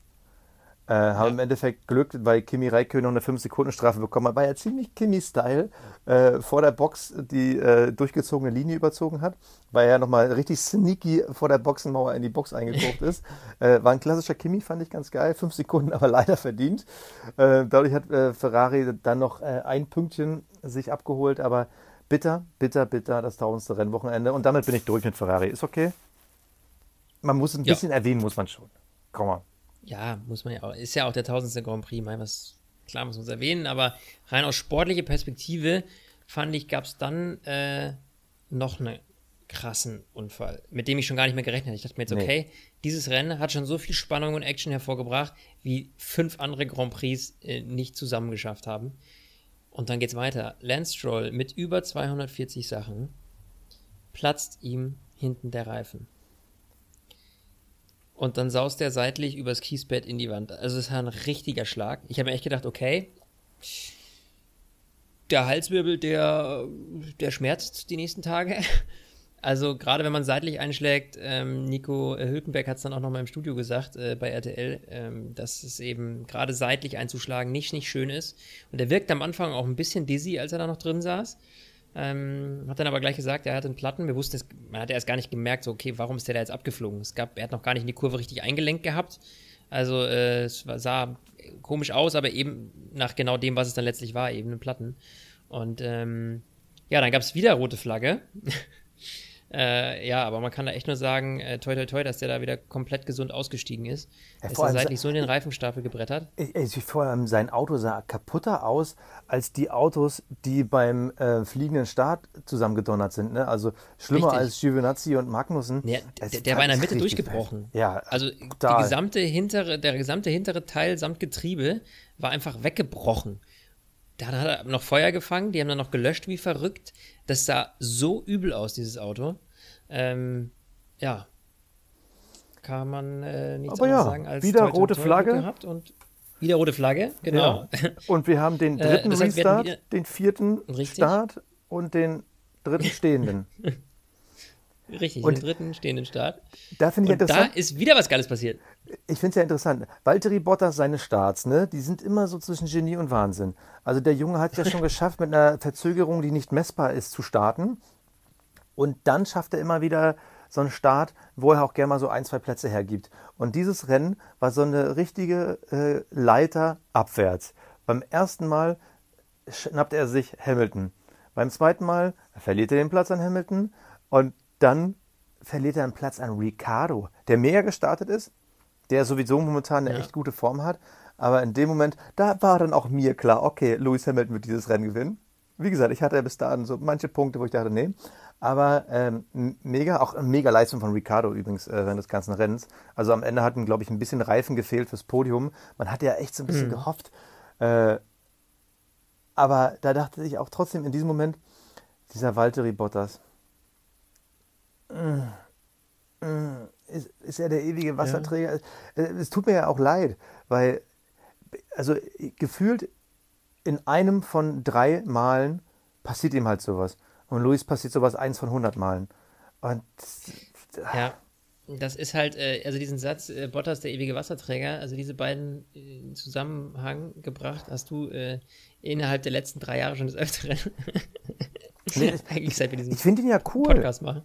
Äh, haben ja. im Endeffekt Glück, weil Kimi Räikkönen noch eine 5-Sekunden-Strafe bekommen hat, weil er ziemlich Kimi-Style äh, vor der Box die äh, durchgezogene Linie überzogen hat, weil er nochmal richtig sneaky vor der Boxenmauer in die Box eingekocht ist. Äh, war ein klassischer Kimi, fand ich ganz geil. Fünf Sekunden aber leider verdient. Äh, dadurch hat äh, Ferrari dann noch ein Pünktchen sich abgeholt, aber bitter, bitter, bitter das tausendste Rennwochenende. Und damit bin ich durch mit Ferrari. Ist okay? Man muss ein bisschen ja. erwähnen, muss man schon. Komm mal. Ja, muss man ja auch, ist ja auch der tausendste Grand Prix, mein, was, klar muss man es erwähnen, aber rein aus sportlicher Perspektive fand ich, gab es dann äh, noch einen krassen Unfall, mit dem ich schon gar nicht mehr gerechnet habe. Ich dachte mir jetzt, okay, nee. dieses Rennen hat schon so viel Spannung und Action hervorgebracht, wie fünf andere Grand Prix äh, nicht zusammen geschafft haben. Und dann geht's weiter. Lance Stroll mit über 240 Sachen platzt ihm hinten der Reifen. Und dann saust er seitlich übers Kiesbett in die Wand. Also es war ein richtiger Schlag. Ich habe mir echt gedacht, okay, der Halswirbel, der, der schmerzt die nächsten Tage. Also gerade wenn man seitlich einschlägt, ähm, Nico Hülkenberg hat es dann auch nochmal im Studio gesagt äh, bei RTL, ähm, dass es eben gerade seitlich einzuschlagen nicht, nicht schön ist. Und er wirkt am Anfang auch ein bisschen dizzy, als er da noch drin saß. Ähm, hat dann aber gleich gesagt, er hat einen Platten. Wir wussten es, man hat erst gar nicht gemerkt, so, okay, warum ist der da jetzt abgeflogen? Es gab, er hat noch gar nicht in die Kurve richtig eingelenkt gehabt. Also äh, es sah komisch aus, aber eben nach genau dem, was es dann letztlich war, eben einen Platten. Und ähm, ja, dann gab es wieder rote Flagge. Äh, ja, aber man kann da echt nur sagen, äh, toi toi toi, dass der da wieder komplett gesund ausgestiegen ist. Ja, ist er seitlich so in den Reifenstapel gebrettert. Ich, ich, vor allem sein Auto sah kaputter aus als die Autos, die beim äh, fliegenden Start zusammengedonnert sind. Ne? Also schlimmer Richtig. als Giovinazzi und Magnussen. Ja, der, der war in der Mitte durchgebrochen. Ja, also gesamte hintere, der gesamte hintere Teil samt Getriebe war einfach weggebrochen. Da hat er noch Feuer gefangen, die haben dann noch gelöscht wie verrückt. Das sah so übel aus, dieses Auto. Ähm, ja. Kann man äh, nichts Aber ja, sagen als wieder rote Flagge. Gehabt und wieder rote Flagge, genau. Ja. Und wir haben den äh, dritten äh, Restart, wieder, den vierten richtig. Start und den dritten stehenden. Richtig, und den dritten stehenden Start. Da finde ich und interessant. Da ist wieder was Geiles passiert. Ich finde es ja interessant. Valtteri Bottas, seine Starts, ne, die sind immer so zwischen Genie und Wahnsinn. Also der Junge hat ja schon geschafft, mit einer Verzögerung, die nicht messbar ist, zu starten. Und dann schafft er immer wieder so einen Start, wo er auch gerne mal so ein, zwei Plätze hergibt. Und dieses Rennen war so eine richtige äh, Leiter abwärts. Beim ersten Mal schnappt er sich Hamilton. Beim zweiten Mal verliert er den Platz an Hamilton. Und dann verliert er einen Platz an Ricardo, der mega gestartet ist, der sowieso momentan eine ja. echt gute Form hat. Aber in dem Moment, da war dann auch mir klar, okay, Lewis Hamilton wird dieses Rennen gewinnen. Wie gesagt, ich hatte ja bis dahin so manche Punkte, wo ich dachte, nee. Aber ähm, mega, auch eine mega Leistung von Ricardo übrigens äh, während des ganzen Rennens. Also am Ende hatten, glaube ich, ein bisschen Reifen gefehlt fürs Podium. Man hatte ja echt so ein bisschen mhm. gehofft. Äh, aber da dachte ich auch trotzdem in diesem Moment, dieser Valtteri Bottas, ist, ist er der ewige Wasserträger. Ja. Es tut mir ja auch leid, weil, also gefühlt in einem von drei Malen passiert ihm halt sowas. Und Luis passiert sowas eins von hundert Malen. Und. Ja. Das ist halt, äh, also diesen Satz, äh, Bottas der ewige Wasserträger, also diese beiden äh, in Zusammenhang gebracht, hast du äh, innerhalb der letzten drei Jahre schon des Öfteren. nee, Eigentlich seit wir diesen ich finde ihn ja cool. Podcast machen.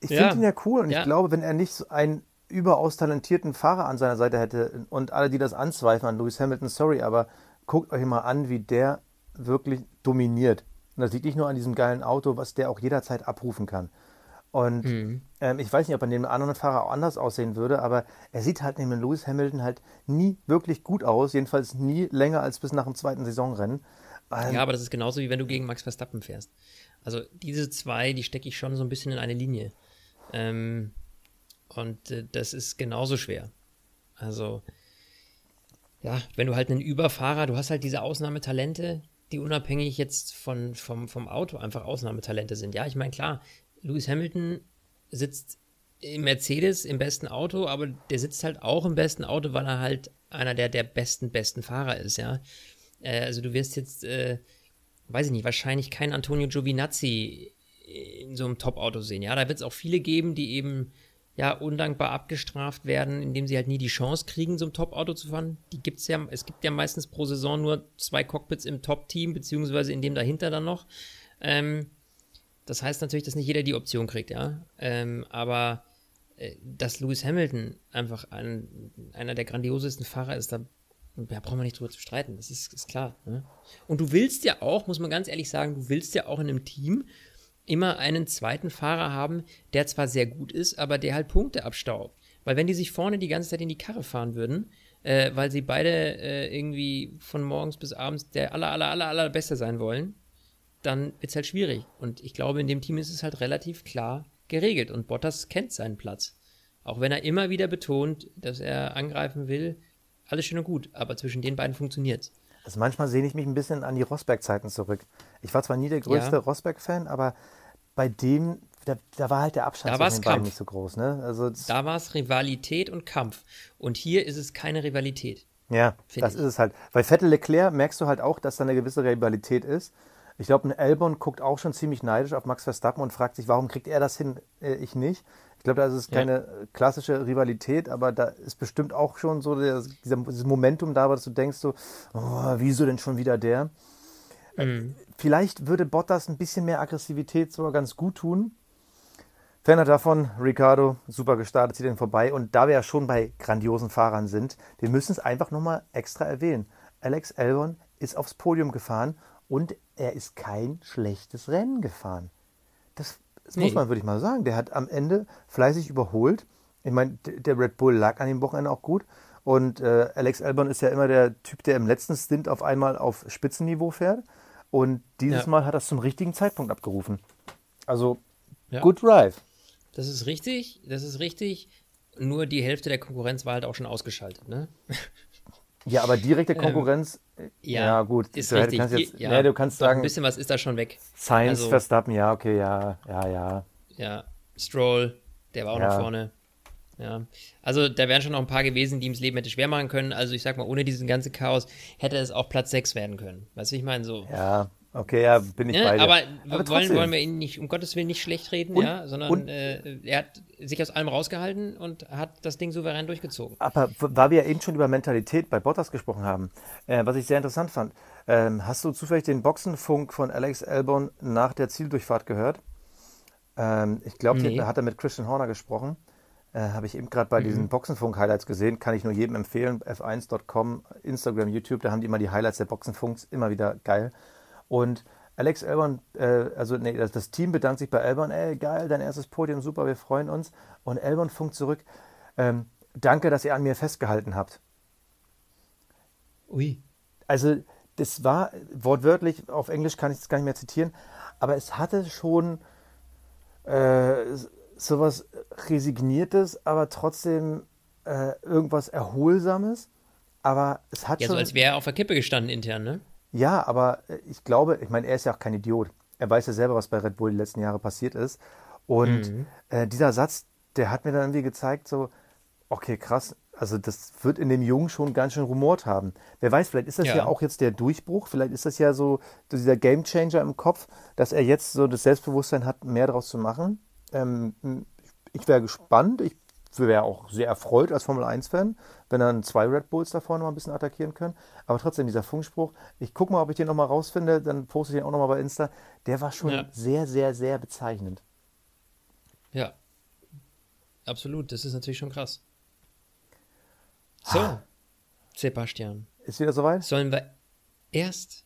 Ich ja. finde ihn ja cool und ja. ich glaube, wenn er nicht so einen überaus talentierten Fahrer an seiner Seite hätte und alle, die das anzweifeln an Lewis Hamilton, sorry, aber guckt euch mal an, wie der wirklich dominiert. Und das liegt nicht nur an diesem geilen Auto, was der auch jederzeit abrufen kann. Und mhm. ähm, ich weiß nicht, ob er neben anderen Fahrer auch anders aussehen würde, aber er sieht halt neben Lewis Hamilton halt nie wirklich gut aus, jedenfalls nie länger als bis nach dem zweiten Saisonrennen. Ähm, ja, aber das ist genauso wie wenn du gegen Max Verstappen fährst. Also diese zwei, die stecke ich schon so ein bisschen in eine Linie. Ähm, und äh, das ist genauso schwer. Also, ja, wenn du halt einen Überfahrer, du hast halt diese Ausnahmetalente, die unabhängig jetzt von, vom, vom Auto einfach Ausnahmetalente sind. Ja, ich meine, klar, Lewis Hamilton sitzt im Mercedes im besten Auto, aber der sitzt halt auch im besten Auto, weil er halt einer der, der besten, besten Fahrer ist, ja. Äh, also du wirst jetzt, äh, weiß ich nicht, wahrscheinlich kein Antonio Giovinazzi in so einem Top-Auto sehen. Ja, da wird es auch viele geben, die eben ja undankbar abgestraft werden, indem sie halt nie die Chance kriegen, so ein Top-Auto zu fahren. Die gibt's ja, es gibt ja meistens pro Saison nur zwei Cockpits im Top-Team, beziehungsweise in dem dahinter dann noch. Ähm, das heißt natürlich, dass nicht jeder die Option kriegt, ja. Ähm, aber äh, dass Lewis Hamilton einfach ein, einer der grandiosesten Fahrer ist, da ja, brauchen wir nicht drüber zu streiten, das ist, ist klar. Ne? Und du willst ja auch, muss man ganz ehrlich sagen, du willst ja auch in einem Team, immer einen zweiten Fahrer haben, der zwar sehr gut ist, aber der halt Punkte abstaubt. Weil wenn die sich vorne die ganze Zeit in die Karre fahren würden, äh, weil sie beide äh, irgendwie von morgens bis abends der aller, aller, aller, aller Beste sein wollen, dann wird es halt schwierig. Und ich glaube, in dem Team ist es halt relativ klar geregelt und Bottas kennt seinen Platz. Auch wenn er immer wieder betont, dass er angreifen will, alles schön und gut, aber zwischen den beiden funktioniert es. Also manchmal sehne ich mich ein bisschen an die Rosberg-Zeiten zurück. Ich war zwar nie der größte ja. Rosberg-Fan, aber bei dem, da, da, war halt der Abstand zwischen den beiden nicht so groß. Ne? Also da war es Rivalität und Kampf. Und hier ist es keine Rivalität. Ja, das ich. ist es halt. Bei Vettel Leclerc merkst du halt auch, dass da eine gewisse Rivalität ist. Ich glaube, ein Elbon guckt auch schon ziemlich neidisch auf Max Verstappen und fragt sich, warum kriegt er das hin, äh, ich nicht. Ich glaube, da ist es keine ja. klassische Rivalität, aber da ist bestimmt auch schon so der, dieser, dieses Momentum da, dass du denkst so, oh, wieso denn schon wieder der? Mhm. Vielleicht würde Bottas ein bisschen mehr Aggressivität sogar ganz gut tun. Ferner davon, Ricardo, super gestartet, zieht den vorbei. Und da wir ja schon bei grandiosen Fahrern sind, wir müssen es einfach nochmal extra erwähnen. Alex Albon ist aufs Podium gefahren und er ist kein schlechtes Rennen gefahren. Das das nee. muss man, würde ich mal sagen. Der hat am Ende fleißig überholt. Ich meine, der Red Bull lag an dem Wochenende auch gut. Und äh, Alex Albon ist ja immer der Typ, der im letzten Stint auf einmal auf Spitzenniveau fährt. Und dieses ja. Mal hat er es zum richtigen Zeitpunkt abgerufen. Also, ja. good drive. Das ist richtig, das ist richtig. Nur die Hälfte der Konkurrenz war halt auch schon ausgeschaltet, ne? Ja, aber direkte ähm, Konkurrenz, ähm, ja, ja, gut. Ist du richtig. Kannst jetzt, ja, nee, du kannst sagen. Ein bisschen was ist da schon weg. Science, also, Verstappen, ja, okay, ja, ja, ja. Ja, Stroll, der war auch ja. noch vorne. Ja, also da wären schon noch ein paar gewesen, die ihm das Leben hätte schwer machen können. Also ich sag mal, ohne diesen ganzen Chaos hätte es auch Platz 6 werden können. Weißt du, ich meine so. Ja, Okay, ja, bin ich ja, bei dir. Aber, aber wollen, wollen wir ihn nicht, um Gottes Willen, nicht schlecht reden, und, ja, sondern und, äh, er hat sich aus allem rausgehalten und hat das Ding souverän durchgezogen. Aber weil wir ja eben schon über Mentalität bei Bottas gesprochen haben, äh, was ich sehr interessant fand, ähm, hast du zufällig den Boxenfunk von Alex Albon nach der Zieldurchfahrt gehört? Ähm, ich glaube, nee. da hat er mit Christian Horner gesprochen. Äh, Habe ich eben gerade bei mhm. diesen Boxenfunk-Highlights gesehen. Kann ich nur jedem empfehlen. F1.com, Instagram, YouTube, da haben die immer die Highlights der Boxenfunks. Immer wieder geil. Und Alex Albon, äh, also nee, das, das, Team bedankt sich bei Albon, ey, geil, dein erstes Podium, super, wir freuen uns. Und Albon funkt zurück, ähm, danke, dass ihr an mir festgehalten habt. Ui. Also, das war wortwörtlich, auf Englisch kann ich es gar nicht mehr zitieren, aber es hatte schon äh, sowas Resigniertes, aber trotzdem äh, irgendwas Erholsames. Aber es hat ja, schon. so als wäre er auf der Kippe gestanden intern, ne? Ja, aber äh, ich glaube, ich meine, er ist ja auch kein Idiot. Er weiß ja selber, was bei Red Bull die letzten Jahre passiert ist. Und mhm. äh, dieser Satz, der hat mir dann irgendwie gezeigt, so, okay, krass, also das wird in dem Jungen schon ganz schön rumort haben. Wer weiß, vielleicht ist das ja. ja auch jetzt der Durchbruch, vielleicht ist das ja so dieser Gamechanger im Kopf, dass er jetzt so das Selbstbewusstsein hat, mehr daraus zu machen. Ähm, ich wäre gespannt. Ich wäre auch sehr erfreut als Formel 1-Fan, wenn dann zwei Red Bulls da vorne mal ein bisschen attackieren können. Aber trotzdem, dieser Funkspruch, ich gucke mal, ob ich den nochmal rausfinde, dann poste ich den auch nochmal bei Insta. Der war schon ja. sehr, sehr, sehr bezeichnend. Ja, absolut. Das ist natürlich schon krass. So, ah. Sebastian. Ist wieder soweit? Sollen wir erst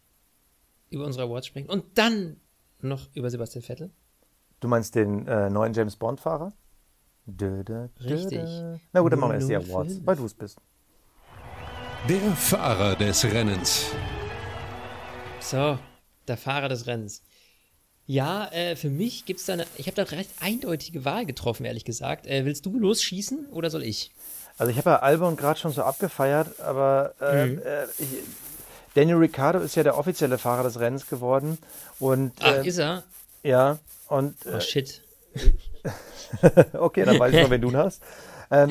über unsere Awards sprechen und dann noch über Sebastian Vettel? Du meinst den äh, neuen James Bond-Fahrer? Da, da, da, Richtig. Na gut, dann machen wir erst die Awards, weil du es bist. Der Fahrer des Rennens. So, der Fahrer des Rennens. Ja, äh, für mich gibt es da eine. Ich habe da recht eindeutige Wahl getroffen, ehrlich gesagt. Äh, willst du losschießen oder soll ich? Also, ich habe ja Albon gerade schon so abgefeiert, aber äh, mhm. Äh, ich, Daniel Ricciardo ist ja der offizielle Fahrer des Rennens geworden. Und, Ach, äh, ist er? Ja, und. oh, shit. okay, dann weiß ich noch, wen du hast. Ähm,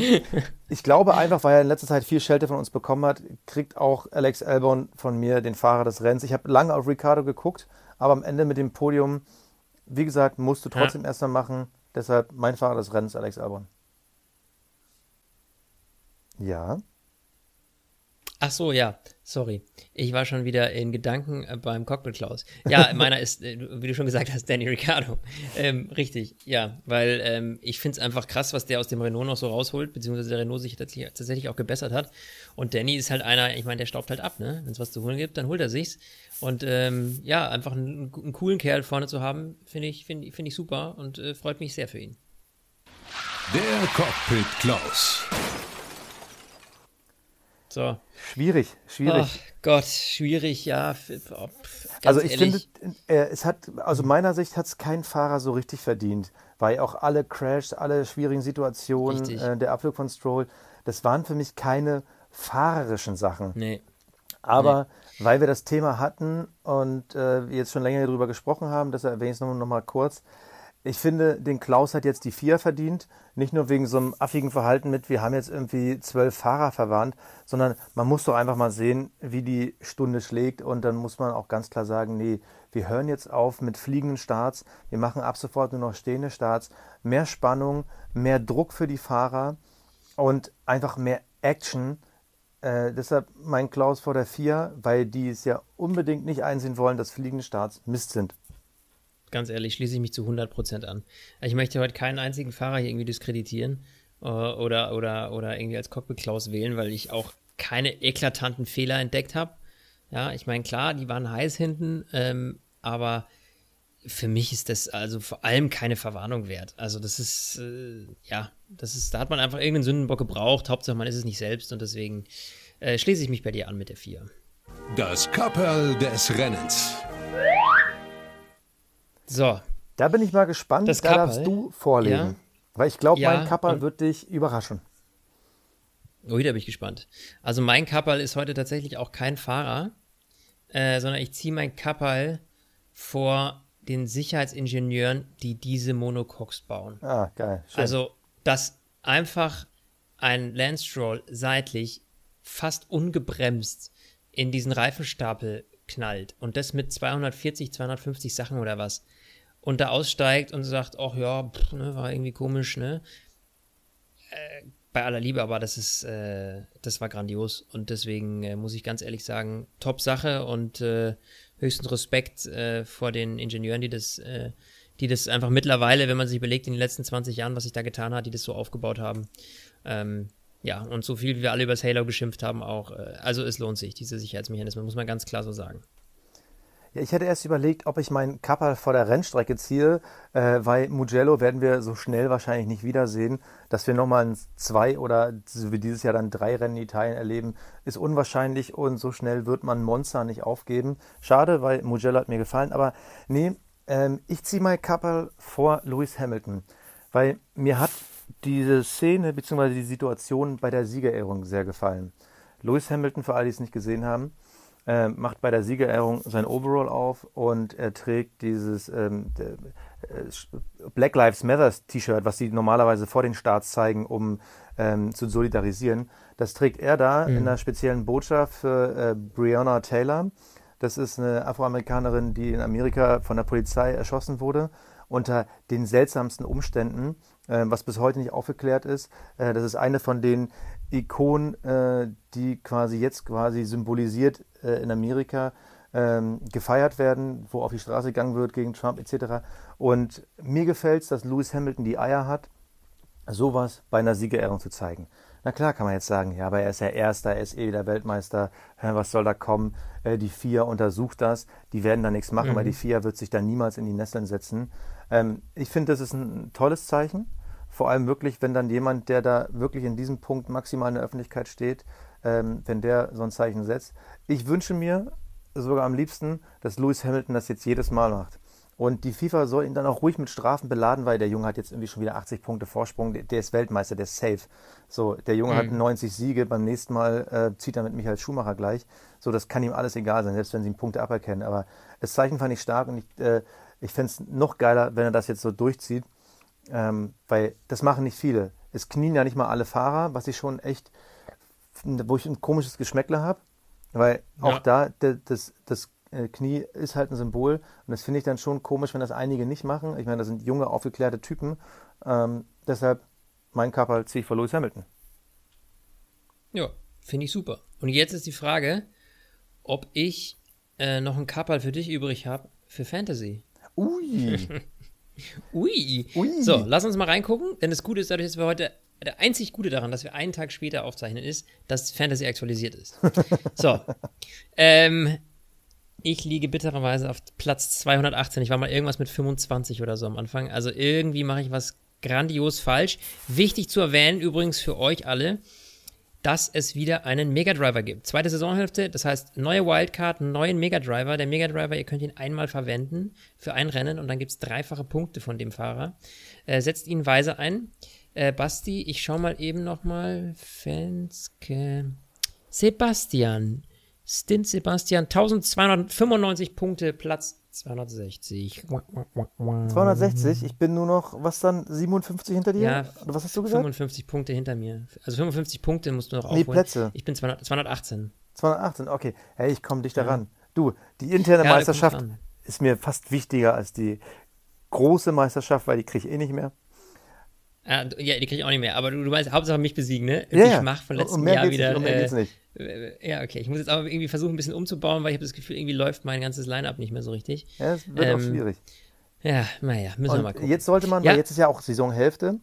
ich glaube einfach, weil er in letzter Zeit viel Schelte von uns bekommen hat, kriegt auch Alex Albon von mir den Fahrer des Rennens. Ich habe lange auf Ricardo geguckt, aber am Ende mit dem Podium, wie gesagt, musst du trotzdem ja. erstmal machen. Deshalb mein Fahrer des Rennens, Alex Albon. Ja. Ach so, ja, sorry. Ich war schon wieder in Gedanken äh, beim Cockpit Klaus. Ja, meiner ist, äh, wie du schon gesagt hast, Danny Ricciardo. Ähm, richtig, ja, weil ähm, ich finde es einfach krass, was der aus dem Renault noch so rausholt, beziehungsweise der Renault sich tatsächlich auch gebessert hat. Und Danny ist halt einer, ich meine, der staubt halt ab, ne? Wenn es was zu holen gibt, dann holt er sich's. Und ähm, ja, einfach einen, einen, coolen Kerl vorne zu haben, finde ich, finde find ich super und äh, freut mich sehr für ihn. Der Cockpit Klaus. So. Schwierig, schwierig. Ach Gott, schwierig, ja. Oh, also ich ehrlich. finde, äh, es hat, also meiner Sicht hat es kein Fahrer so richtig verdient, weil auch alle Crashs, alle schwierigen Situationen, äh, der Abflug von Stroll, das waren für mich keine fahrerischen Sachen. Nee. Aber nee. weil wir das Thema hatten und äh, jetzt schon länger darüber gesprochen haben, das erwähne ich noch, noch mal kurz, ich finde, den Klaus hat jetzt die vier verdient. Nicht nur wegen so einem affigen Verhalten mit, wir haben jetzt irgendwie zwölf Fahrer verwarnt, sondern man muss doch einfach mal sehen, wie die Stunde schlägt. Und dann muss man auch ganz klar sagen, nee, wir hören jetzt auf mit fliegenden Starts. Wir machen ab sofort nur noch stehende Starts. Mehr Spannung, mehr Druck für die Fahrer und einfach mehr Action. Äh, deshalb mein Klaus vor der vier, weil die es ja unbedingt nicht einsehen wollen, dass fliegende Starts Mist sind ganz ehrlich, schließe ich mich zu 100% an. Ich möchte heute keinen einzigen Fahrer hier irgendwie diskreditieren äh, oder, oder, oder irgendwie als Cockpit-Klaus wählen, weil ich auch keine eklatanten Fehler entdeckt habe. Ja, ich meine, klar, die waren heiß hinten, ähm, aber für mich ist das also vor allem keine Verwarnung wert. Also das ist, äh, ja, das ist, da hat man einfach irgendeinen Sündenbock gebraucht. Hauptsache man ist es nicht selbst und deswegen äh, schließe ich mich bei dir an mit der 4. Das Kapperl des Rennens. So. Da bin ich mal gespannt. Das da Kappel, darfst du vorlegen. Ja. Weil ich glaube, ja, mein Kapperl wird dich überraschen. Oh, da bin ich gespannt. Also mein Kapperl ist heute tatsächlich auch kein Fahrer, äh, sondern ich ziehe mein Kapperl vor den Sicherheitsingenieuren, die diese Monocoques bauen. Ah, geil. Schön. Also, dass einfach ein Lance Stroll seitlich fast ungebremst in diesen Reifenstapel knallt und das mit 240, 250 Sachen oder was und da aussteigt und sagt, ach ja, pff, ne, war irgendwie komisch, ne? Äh, bei aller Liebe, aber das ist, äh, das war grandios und deswegen äh, muss ich ganz ehrlich sagen, top Sache und äh, höchsten Respekt äh, vor den Ingenieuren, die das, die das einfach mittlerweile, wenn man sich überlegt, in den letzten 20 Jahren, was sich da getan hat, die das so aufgebaut haben. Ähm, ja, und so viel, wie wir alle über das Halo geschimpft haben, auch. Also es lohnt sich, diese Sicherheitsmechanismen, muss man ganz klar so sagen. Ja, ich hätte erst überlegt, ob ich meinen Kappa vor der Rennstrecke ziehe, äh, weil Mugello werden wir so schnell wahrscheinlich nicht wiedersehen. Dass wir nochmal zwei oder wie dieses Jahr dann drei Rennen in Italien erleben, ist unwahrscheinlich und so schnell wird man Monza nicht aufgeben. Schade, weil Mugello hat mir gefallen, aber nee, ähm, ich ziehe mein Kappa vor Lewis Hamilton, weil mir hat diese Szene bzw. die Situation bei der Siegerehrung sehr gefallen. Lewis Hamilton, für alle, die es nicht gesehen haben, äh, macht bei der Siegerehrung sein Overall auf und er trägt dieses ähm, äh, Black Lives Matter T-Shirt, was sie normalerweise vor den Starts zeigen, um ähm, zu solidarisieren. Das trägt er da mhm. in einer speziellen Botschaft für äh, Breonna Taylor. Das ist eine Afroamerikanerin, die in Amerika von der Polizei erschossen wurde unter den seltsamsten Umständen, äh, was bis heute nicht aufgeklärt ist. Äh, das ist eine von den Ikonen, äh, die quasi jetzt quasi symbolisiert äh, in Amerika ähm, gefeiert werden, wo auf die Straße gegangen wird gegen Trump etc. Und mir gefällt es, dass Lewis Hamilton die Eier hat, sowas bei einer Siegerehrung zu zeigen. Na klar kann man jetzt sagen, ja, aber er ist ja Erster, er ist eh der Weltmeister, was soll da kommen? Äh, die FIA untersucht das, die werden da nichts machen, mhm. weil die FIA wird sich da niemals in die Nesseln setzen. Ähm, ich finde, das ist ein tolles Zeichen. Vor allem wirklich, wenn dann jemand, der da wirklich in diesem Punkt maximal in der Öffentlichkeit steht, ähm, wenn der so ein Zeichen setzt. Ich wünsche mir sogar am liebsten, dass Lewis Hamilton das jetzt jedes Mal macht. Und die FIFA soll ihn dann auch ruhig mit Strafen beladen, weil der Junge hat jetzt irgendwie schon wieder 80 Punkte Vorsprung. Der ist Weltmeister, der ist safe. So, der Junge mhm. hat 90 Siege, beim nächsten Mal äh, zieht er mit Michael Schumacher gleich. So, das kann ihm alles egal sein, selbst wenn sie ihm Punkte aberkennen. Aber das Zeichen fand ich stark und ich, äh, ich fände es noch geiler, wenn er das jetzt so durchzieht. Ähm, weil das machen nicht viele. Es knien ja nicht mal alle Fahrer, was ich schon echt, wo ich ein komisches Geschmäckle habe. Weil auch ja. da, das, das äh, Knie ist halt ein Symbol. Und das finde ich dann schon komisch, wenn das einige nicht machen. Ich meine, das sind junge, aufgeklärte Typen. Ähm, deshalb mein Kapperl ziehe ich vor Lewis Hamilton. Ja, finde ich super. Und jetzt ist die Frage, ob ich äh, noch ein Kapperl für dich übrig habe für Fantasy. Ui. Ui. Ui. So, lass uns mal reingucken, denn das Gute ist dadurch, dass wir heute der einzig Gute daran, dass wir einen Tag später aufzeichnen, ist, dass Fantasy aktualisiert ist. so. Ähm, ich liege bittererweise auf Platz 218. Ich war mal irgendwas mit 25 oder so am Anfang. Also irgendwie mache ich was grandios falsch. Wichtig zu erwähnen, übrigens für euch alle, dass es wieder einen Mega Driver gibt. Zweite Saisonhälfte, das heißt neue Wildcard, neuen Mega Driver. Der Mega Driver, ihr könnt ihn einmal verwenden für ein Rennen und dann gibt es dreifache Punkte von dem Fahrer. Äh, setzt ihn weise ein. Äh, Basti, ich schau mal eben nochmal. Fenske. Sebastian. Stint Sebastian, 1295 Punkte, Platz 260. 260? Ich bin nur noch, was dann, 57 hinter dir? Ja, was hast du gesagt? 55 Punkte hinter mir. Also 55 Punkte musst du noch aufholen. Nee, Plätze. Ich bin 200, 218. 218, okay. Hey, ich komme dich daran. Du, die interne Ja, Meisterschaft ist mir fast wichtiger als die große Meisterschaft, weil die kriege ich eh nicht mehr. Ja, ja, die krieg ich auch nicht mehr. Aber du, du weißt, Hauptsache mich besiegen, ne? Ja, ich ja. mach von letztem Jahr wieder. nicht, um mehr äh, nicht. Äh, ja, okay. Ich muss jetzt aber irgendwie versuchen, ein bisschen umzubauen, weil ich habe das Gefühl, irgendwie läuft mein ganzes Line-Up nicht mehr so richtig. Ja, es wird auch Ähm, schwierig. Ja, naja, müssen wir mal Und gucken. jetzt sollte man, Ja. weil jetzt ist ja auch Saisonhälfte,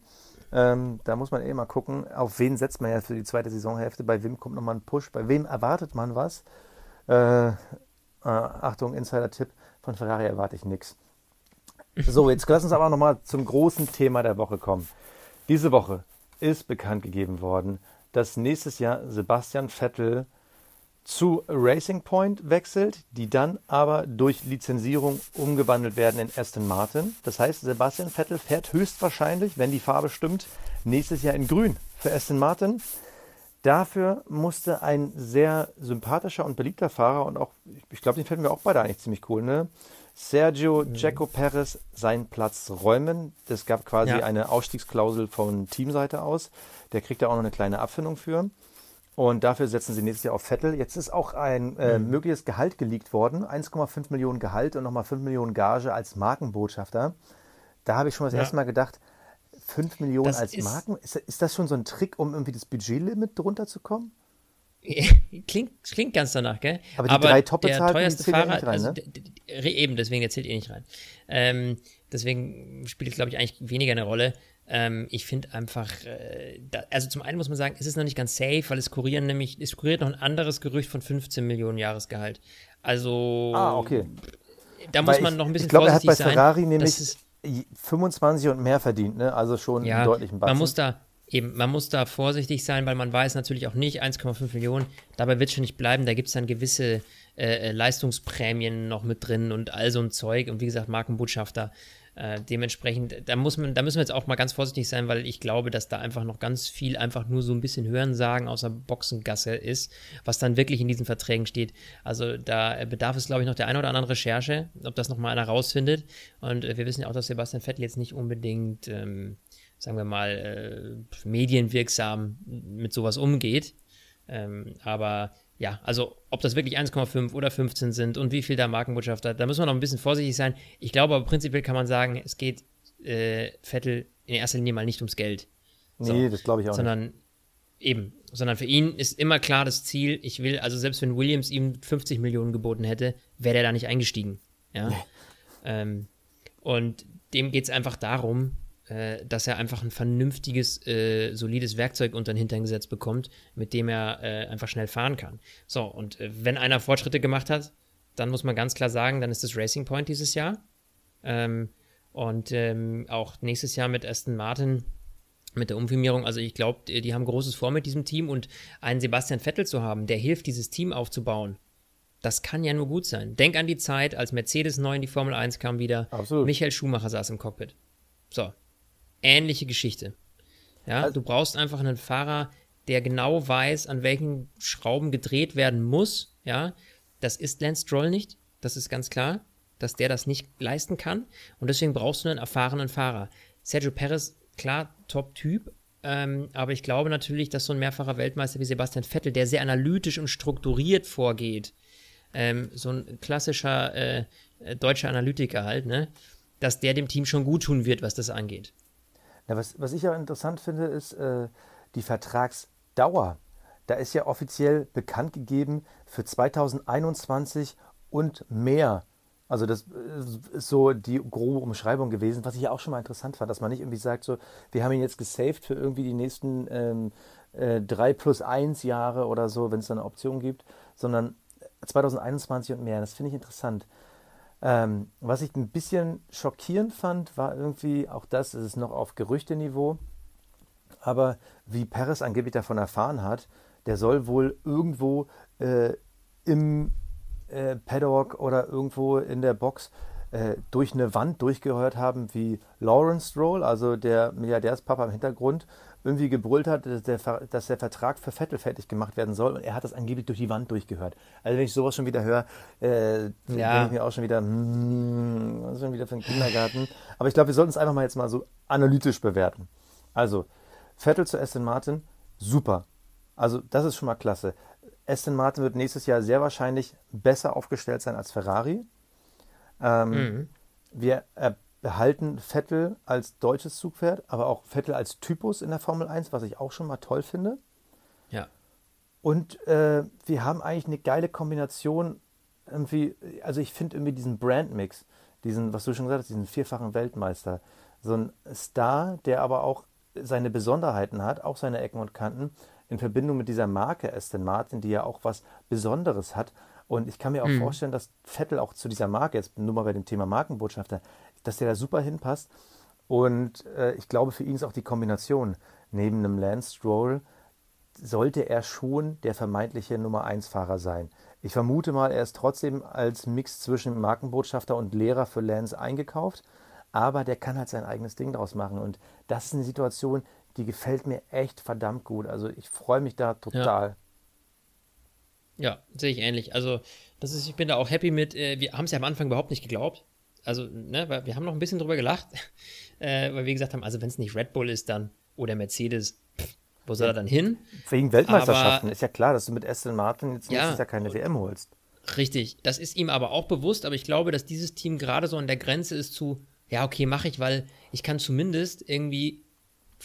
ähm, da muss man eh mal gucken, auf wen setzt man ja für die zweite Saisonhälfte, bei wem kommt nochmal ein Push, bei wem erwartet man was. Äh, äh, Achtung, Insider-Tipp, von Ferrari erwarte ich nichts. So, jetzt lass uns aber nochmal zum großen Thema der Woche kommen. Diese Woche ist bekannt gegeben worden, dass nächstes Jahr Sebastian Vettel zu Racing Point wechselt, die dann aber durch Lizenzierung umgewandelt werden in Aston Martin. Das heißt, Sebastian Vettel fährt höchstwahrscheinlich, wenn die Farbe stimmt, nächstes Jahr in Grün für Aston Martin. Dafür musste ein sehr sympathischer und beliebter Fahrer und auch, ich glaube, den finden wir auch beide eigentlich ziemlich cool, ne? Sergio Checo Perez seinen Platz räumen. Es gab quasi Ja. eine Ausstiegsklausel von Teamseite aus. Der kriegt da auch noch eine kleine Abfindung für. Und dafür setzen sie nächstes Jahr auf Vettel. Jetzt ist auch ein äh, Mhm. mögliches Gehalt geleakt worden. 1,5 Millionen Gehalt und nochmal 5 Millionen Gage als Markenbotschafter. Da habe ich schon das Ja. erste Mal gedacht, 5 Millionen Das als ist- Marken? Ist, ist das schon so ein Trick, um irgendwie das Budgetlimit drunter zu kommen? klingt, klingt ganz danach, gell? Aber die drei top der die teuerste ja Fahrer, nicht rein, also, ne? eben, deswegen, der zählt eh nicht rein. Ähm, deswegen spielt es, glaube ich, eigentlich weniger eine Rolle. Ähm, ich finde einfach, äh, da, also zum einen muss man sagen, es ist noch nicht ganz safe, weil es kurieren nämlich, es kuriert noch ein anderes Gerücht von 15 Millionen Jahresgehalt. Also, Ah, okay. da muss Weil man ich, noch ein bisschen ich glaube, er hat vorsichtig bei sein. Ferrari Das nämlich ist- 25 und mehr verdient, ne? Also schon ja, einen deutlichen Batzen. man muss da eben, man muss da vorsichtig sein, weil man weiß natürlich auch nicht, 1,5 Millionen, dabei wird es schon nicht bleiben, da gibt es dann gewisse äh, äh, Leistungsprämien noch mit drin und all so ein Zeug und wie gesagt, Markenbotschafter. Äh, dementsprechend, da muss man, da müssen wir jetzt auch mal ganz vorsichtig sein, weil ich glaube, dass da einfach noch ganz viel einfach nur so ein bisschen Hörensagen außer Boxengasse ist, was dann wirklich in diesen Verträgen steht. Also da bedarf es, glaube ich, noch der ein oder anderen Recherche, ob das noch mal einer rausfindet. Und äh, wir wissen ja auch, dass Sebastian Vettel jetzt nicht unbedingt, ähm, sagen wir mal, äh, medienwirksam mit sowas umgeht. Ähm, aber ja, also ob das wirklich 1,5 oder 15 sind und wie viel da Markenbotschafter, da müssen wir noch ein bisschen vorsichtig sein. Ich glaube aber prinzipiell kann man sagen, es geht äh, Vettel in erster Linie mal nicht ums Geld. So. Nee, das glaube ich auch nicht. sondern eben, sondern für ihn ist immer klar das Ziel, ich will, also selbst wenn Williams ihm 50 Millionen geboten hätte, wäre er da nicht eingestiegen. Ja. Ähm, und dem geht es einfach darum, äh, dass er einfach ein vernünftiges, äh, solides Werkzeug unter den Hintern gesetzt bekommt, mit dem er äh, einfach schnell fahren kann. So, und äh, wenn einer Fortschritte gemacht hat, dann muss man ganz klar sagen, dann ist das Racing Point dieses Jahr. Ähm, und ähm, auch nächstes Jahr mit Aston Martin mit der Umfirmierung. Also ich glaube, die, die haben Großes vor mit diesem Team und einen Sebastian Vettel zu haben, der hilft, dieses Team aufzubauen. Das kann ja nur gut sein. Denk an die Zeit, als Mercedes neu in die Formel 1 kam wieder. Absolut. Michael Schumacher saß im Cockpit. So. Ähnliche Geschichte. Ja, Also- du brauchst einfach einen Fahrer, der genau weiß, an welchen Schrauben gedreht werden muss. Ja, das ist Lance Stroll nicht. Das ist ganz klar, dass der das nicht leisten kann. Und deswegen brauchst du einen erfahrenen Fahrer. Sergio Perez, klar, Top-Typ. Ähm, aber ich glaube natürlich, dass so ein mehrfacher Weltmeister wie Sebastian Vettel, der sehr analytisch und strukturiert vorgeht, ähm, so ein klassischer äh, äh, deutscher Analytiker halt, ne, dass der dem Team schon gut tun wird, was das angeht. Ja, was, was ich ja interessant finde, ist äh, die Vertragsdauer. Da ist ja offiziell bekannt gegeben für 2021 und mehr. Also das äh, ist so die grobe Umschreibung gewesen, was ich ja auch schon mal interessant fand, dass man nicht irgendwie sagt, so, wir haben ihn jetzt gesaved für irgendwie die nächsten ähm, äh, drei plus eins Jahre oder so, wenn es da eine Option gibt, sondern 2021 und mehr. Das finde ich interessant. Ähm, was ich ein bisschen schockierend fand, war irgendwie auch das, ist noch auf Gerüchteniveau, aber wie Perez angeblich davon erfahren hat, der soll wohl irgendwo äh, im äh, Paddock oder irgendwo in der Box äh, durch eine Wand durchgehört haben, wie Lawrence Stroll, also der Milliardärspapa im Hintergrund, irgendwie gebrüllt hat, dass der, dass der, Vertrag für Vettel fertig gemacht werden soll und er hat das angeblich durch die Wand durchgehört. Also wenn ich sowas schon wieder höre, äh, ja. denke ich mir auch schon wieder, hm, was ist schon wieder für ein Kindergarten. Aber ich glaube, wir sollten es einfach mal jetzt mal so analytisch bewerten. Also, Vettel zu Aston Martin, super. Also das ist schon mal klasse. Aston Martin wird nächstes Jahr sehr wahrscheinlich besser aufgestellt sein als Ferrari. Ähm, mhm. Wir behalten Vettel als deutsches Zugpferd, aber auch Vettel als Typus in der Formel 1, was ich auch schon mal toll finde. Ja. Und äh, wir haben eigentlich eine geile Kombination. Irgendwie, also ich finde irgendwie diesen Brandmix, diesen, was du schon gesagt hast, diesen vierfachen Weltmeister. So ein Star, der aber auch seine Besonderheiten hat, auch seine Ecken und Kanten, in Verbindung mit dieser Marke Aston Martin, die ja auch was Besonderes hat. Und ich kann mir auch mhm. vorstellen, dass Vettel auch zu dieser Marke, jetzt nur mal bei dem Thema Markenbotschafter, dass der da super hinpasst. Und äh, ich glaube, für ihn ist auch die Kombination neben einem Lance Stroll, sollte er schon der vermeintliche Nummer 1 Fahrer sein. Ich vermute mal, er ist trotzdem als Mix zwischen Markenbotschafter und Lehrer für Lance eingekauft, aber der kann halt sein eigenes Ding draus machen. Und das ist eine Situation, die gefällt mir echt verdammt gut. Also ich freue mich da total. Ja. Ja, sehe ich ähnlich. Also, das ist, ich bin da auch happy mit. Äh, wir haben es ja am Anfang überhaupt nicht geglaubt. Also, ne, weil wir haben noch ein bisschen drüber gelacht, äh, weil wir gesagt haben, also wenn es nicht Red Bull ist, dann oder Mercedes, pff, wo soll er dann hin? Wegen Weltmeisterschaften aber, ist ja klar, dass du mit Aston Martin jetzt ja, nächstes Jahr keine WM holst. Richtig, das ist ihm aber auch bewusst, aber ich glaube, dass dieses Team gerade so an der Grenze ist zu, ja, okay, mache ich, weil ich kann zumindest irgendwie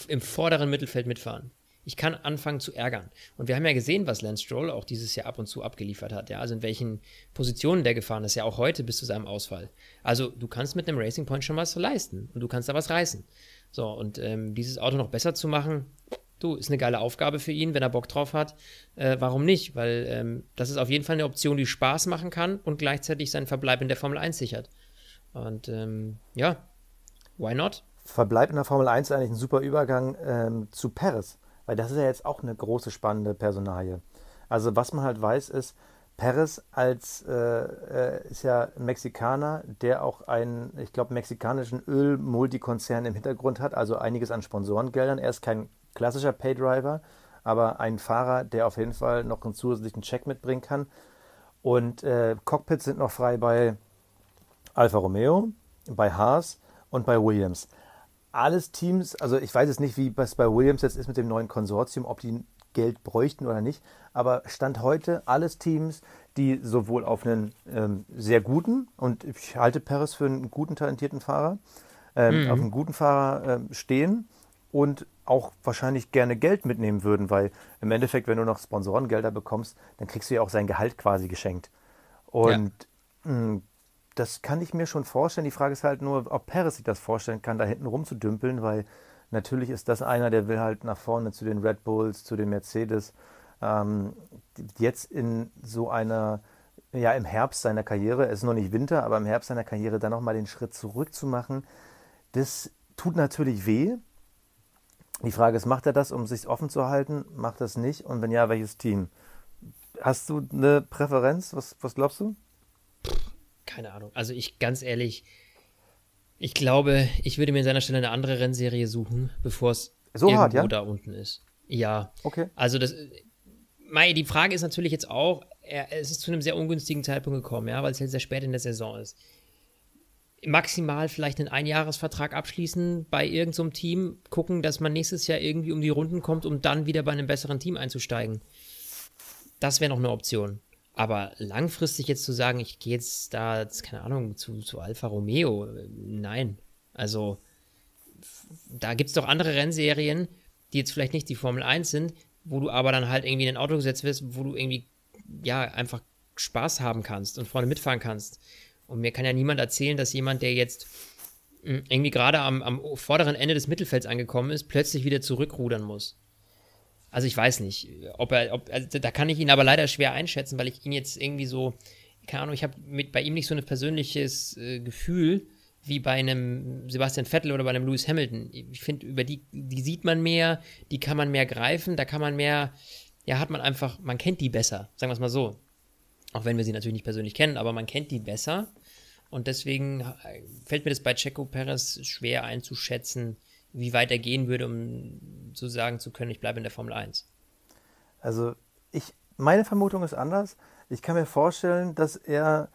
im vorderen Mittelfeld mitfahren ich kann anfangen zu ärgern. Und wir haben ja gesehen, was Lance Stroll auch dieses Jahr ab und zu abgeliefert hat, ja, also in welchen Positionen der gefahren ist, ja auch heute bis zu seinem Ausfall. Also du kannst mit einem Racing Point schon was leisten und du kannst da was reißen. So, und ähm, dieses Auto noch besser zu machen, du, ist eine geile Aufgabe für ihn, wenn er Bock drauf hat. Äh, warum nicht? Weil ähm, das ist auf jeden Fall eine Option, die Spaß machen kann und gleichzeitig seinen Verbleib in der Formel 1 sichert. Und ähm, ja, why not? Verbleib in der Formel 1 ist eigentlich ein super Übergang ähm, zu Paris. Weil das ist ja jetzt auch eine große spannende Personalie. Also was man halt weiß ist, Perez als äh, äh, ist ja Mexikaner, der auch einen, ich glaube, mexikanischen Öl-Multikonzern im Hintergrund hat, also einiges an Sponsorengeldern. Er ist kein klassischer Paydriver, aber ein Fahrer, der auf jeden Fall noch einen zusätzlichen Check mitbringen kann. Und äh, Cockpits sind noch frei bei Alfa Romeo, bei Haas und bei Williams alles Teams, also ich weiß es nicht, wie es bei Williams jetzt ist mit dem neuen Konsortium, ob die Geld bräuchten oder nicht, aber Stand heute alles Teams, die sowohl auf einen ähm, sehr guten, und ich halte Perez für einen guten, talentierten Fahrer, ähm, mhm. auf einen guten Fahrer ähm, stehen und auch wahrscheinlich gerne Geld mitnehmen würden, weil im Endeffekt, wenn du noch Sponsorengelder bekommst, dann kriegst du ja auch sein Gehalt quasi geschenkt. Und ja. mh, das kann ich mir schon vorstellen. Die Frage ist halt nur, ob Perez sich das vorstellen kann, da hinten rumzudümpeln, weil natürlich ist das einer, der will halt nach vorne zu den Red Bulls, zu den Mercedes. Ähm, jetzt in so einer, ja, im Herbst seiner Karriere, es ist noch nicht Winter, aber im Herbst seiner Karriere dann nochmal den Schritt zurück zu machen, das tut natürlich weh. Die Frage ist, macht er das, um sich offen zu halten? Macht das nicht? Und wenn ja, welches Team? Hast du eine Präferenz? Was, was glaubst du? Keine Ahnung. Also ich ganz ehrlich, ich glaube, ich würde mir an seiner Stelle eine andere Rennserie suchen, bevor es so irgendwo hart, ja? da unten ist. Ja. Okay. Also das, Mai, die Frage ist natürlich jetzt auch, er, es ist zu einem sehr ungünstigen Zeitpunkt gekommen, ja, weil es jetzt sehr spät in der Saison ist. Maximal vielleicht einen Einjahresvertrag abschließen bei irgendeinem so Team, gucken, dass man nächstes Jahr irgendwie um die Runden kommt, um dann wieder bei einem besseren Team einzusteigen. Das wäre noch eine Option. Aber langfristig jetzt zu sagen, ich gehe jetzt da, keine Ahnung, zu, zu Alfa Romeo, nein. Also, da gibt es doch andere Rennserien, die jetzt vielleicht nicht die Formel 1 sind, wo du aber dann halt irgendwie in ein Auto gesetzt wirst, wo du irgendwie, ja, einfach Spaß haben kannst und vorne mitfahren kannst. Und mir kann ja niemand erzählen, dass jemand, der jetzt hm, irgendwie gerade am, am vorderen Ende des Mittelfelds angekommen ist, plötzlich wieder zurückrudern muss. Also ich weiß nicht, ob er, ob, also da kann ich ihn aber leider schwer einschätzen, weil ich ihn jetzt irgendwie so, keine Ahnung, ich habe bei ihm nicht so ein persönliches äh, Gefühl wie bei einem Sebastian Vettel oder bei einem Lewis Hamilton. Ich finde, über die, die sieht man mehr, die kann man mehr greifen, da kann man mehr ja, hat man einfach, man kennt die besser, sagen wir es mal so. Auch wenn wir sie natürlich nicht persönlich kennen, aber man kennt die besser. Und deswegen äh, fällt mir das bei Checo Perez schwer einzuschätzen, wie weit er gehen würde, um zu sagen zu können, ich bleibe in der Formel 1. Also ich, meine Vermutung ist anders. Ich kann mir vorstellen, dass er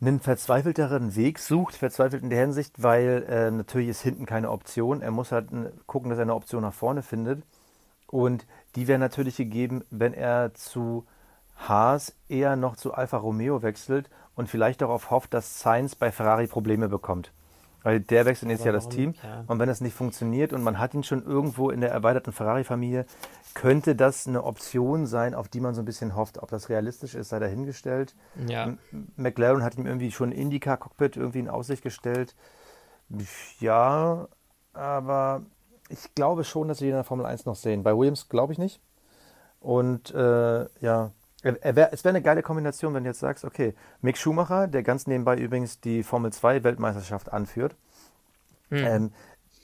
einen verzweifelteren Weg sucht, verzweifelt in der Hinsicht, weil äh, natürlich ist hinten keine Option. Er muss halt gucken, dass er eine Option nach vorne findet. Und die wäre natürlich gegeben, wenn er zu Haas eher noch zu Alfa Romeo wechselt und vielleicht darauf hofft, dass Sainz bei Ferrari Probleme bekommt. Weil der wechselt jetzt ja das Team. Ja. Und wenn das nicht funktioniert und man hat ihn schon irgendwo in der erweiterten Ferrari-Familie, könnte das eine Option sein, auf die man so ein bisschen hofft. Ob das realistisch ist, sei dahingestellt. Ja. McLaren hat ihm irgendwie schon Indycar-Cockpit irgendwie in Aussicht gestellt. Ja, aber ich glaube schon, dass wir ihn in der Formel 1 noch sehen. Bei Williams glaube ich nicht. Und äh, ja, wär, es wäre eine geile Kombination, wenn du jetzt sagst, okay, Mick Schumacher, der ganz nebenbei übrigens die Formel 2 Weltmeisterschaft anführt, mhm. ähm,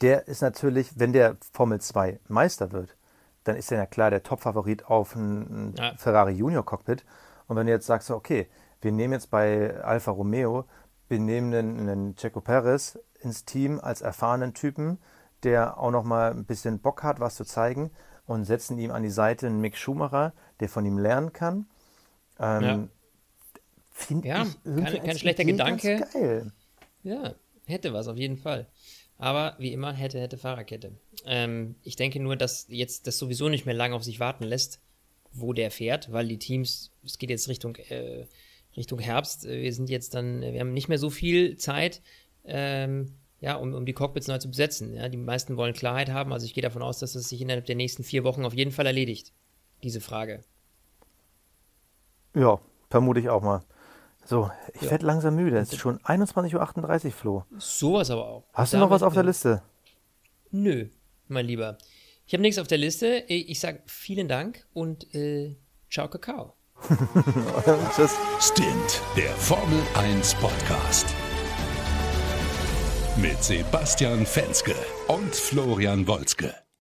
der ist natürlich, wenn der Formel 2 Meister wird, dann ist er ja klar der Top-Favorit auf ein, ja. Ferrari Junior Cockpit. Und wenn du jetzt sagst, okay, wir nehmen jetzt bei Alfa Romeo, wir nehmen einen, einen Checo Perez ins Team als erfahrenen Typen, der auch noch mal ein bisschen Bock hat, was zu zeigen und setzen ihm an die Seite einen Mick Schumacher, der von ihm lernen kann. Ähm, ja. Finde ja, ich kein, kein schlechter Gedanke. Geil. Ja, hätte was auf jeden Fall. Aber wie immer, hätte, hätte Fahrerkette. Ähm, ich denke nur, dass jetzt das sowieso nicht mehr lange auf sich warten lässt, wo der fährt, weil die Teams, es geht jetzt Richtung, äh, Richtung Herbst, wir sind jetzt dann, wir haben nicht mehr so viel Zeit. Ähm, ja, um, um die Cockpits neu zu besetzen. Ja, die meisten wollen Klarheit haben, also ich gehe davon aus, dass es sich innerhalb der nächsten vier Wochen auf jeden Fall erledigt, diese Frage. Ja, vermute ich auch mal. So, ich ja. werde langsam müde. Es ist schon 21.38 Uhr, Flo. Sowas aber auch. Hast du noch was auf der Liste? Nö, mein Lieber. Ich habe nichts auf der Liste. Ich sage vielen Dank und äh, ciao, Kakao. Tschüss. Stint, der Formel 1 Podcast mit Sebastian Fenske und Florian Wolzke.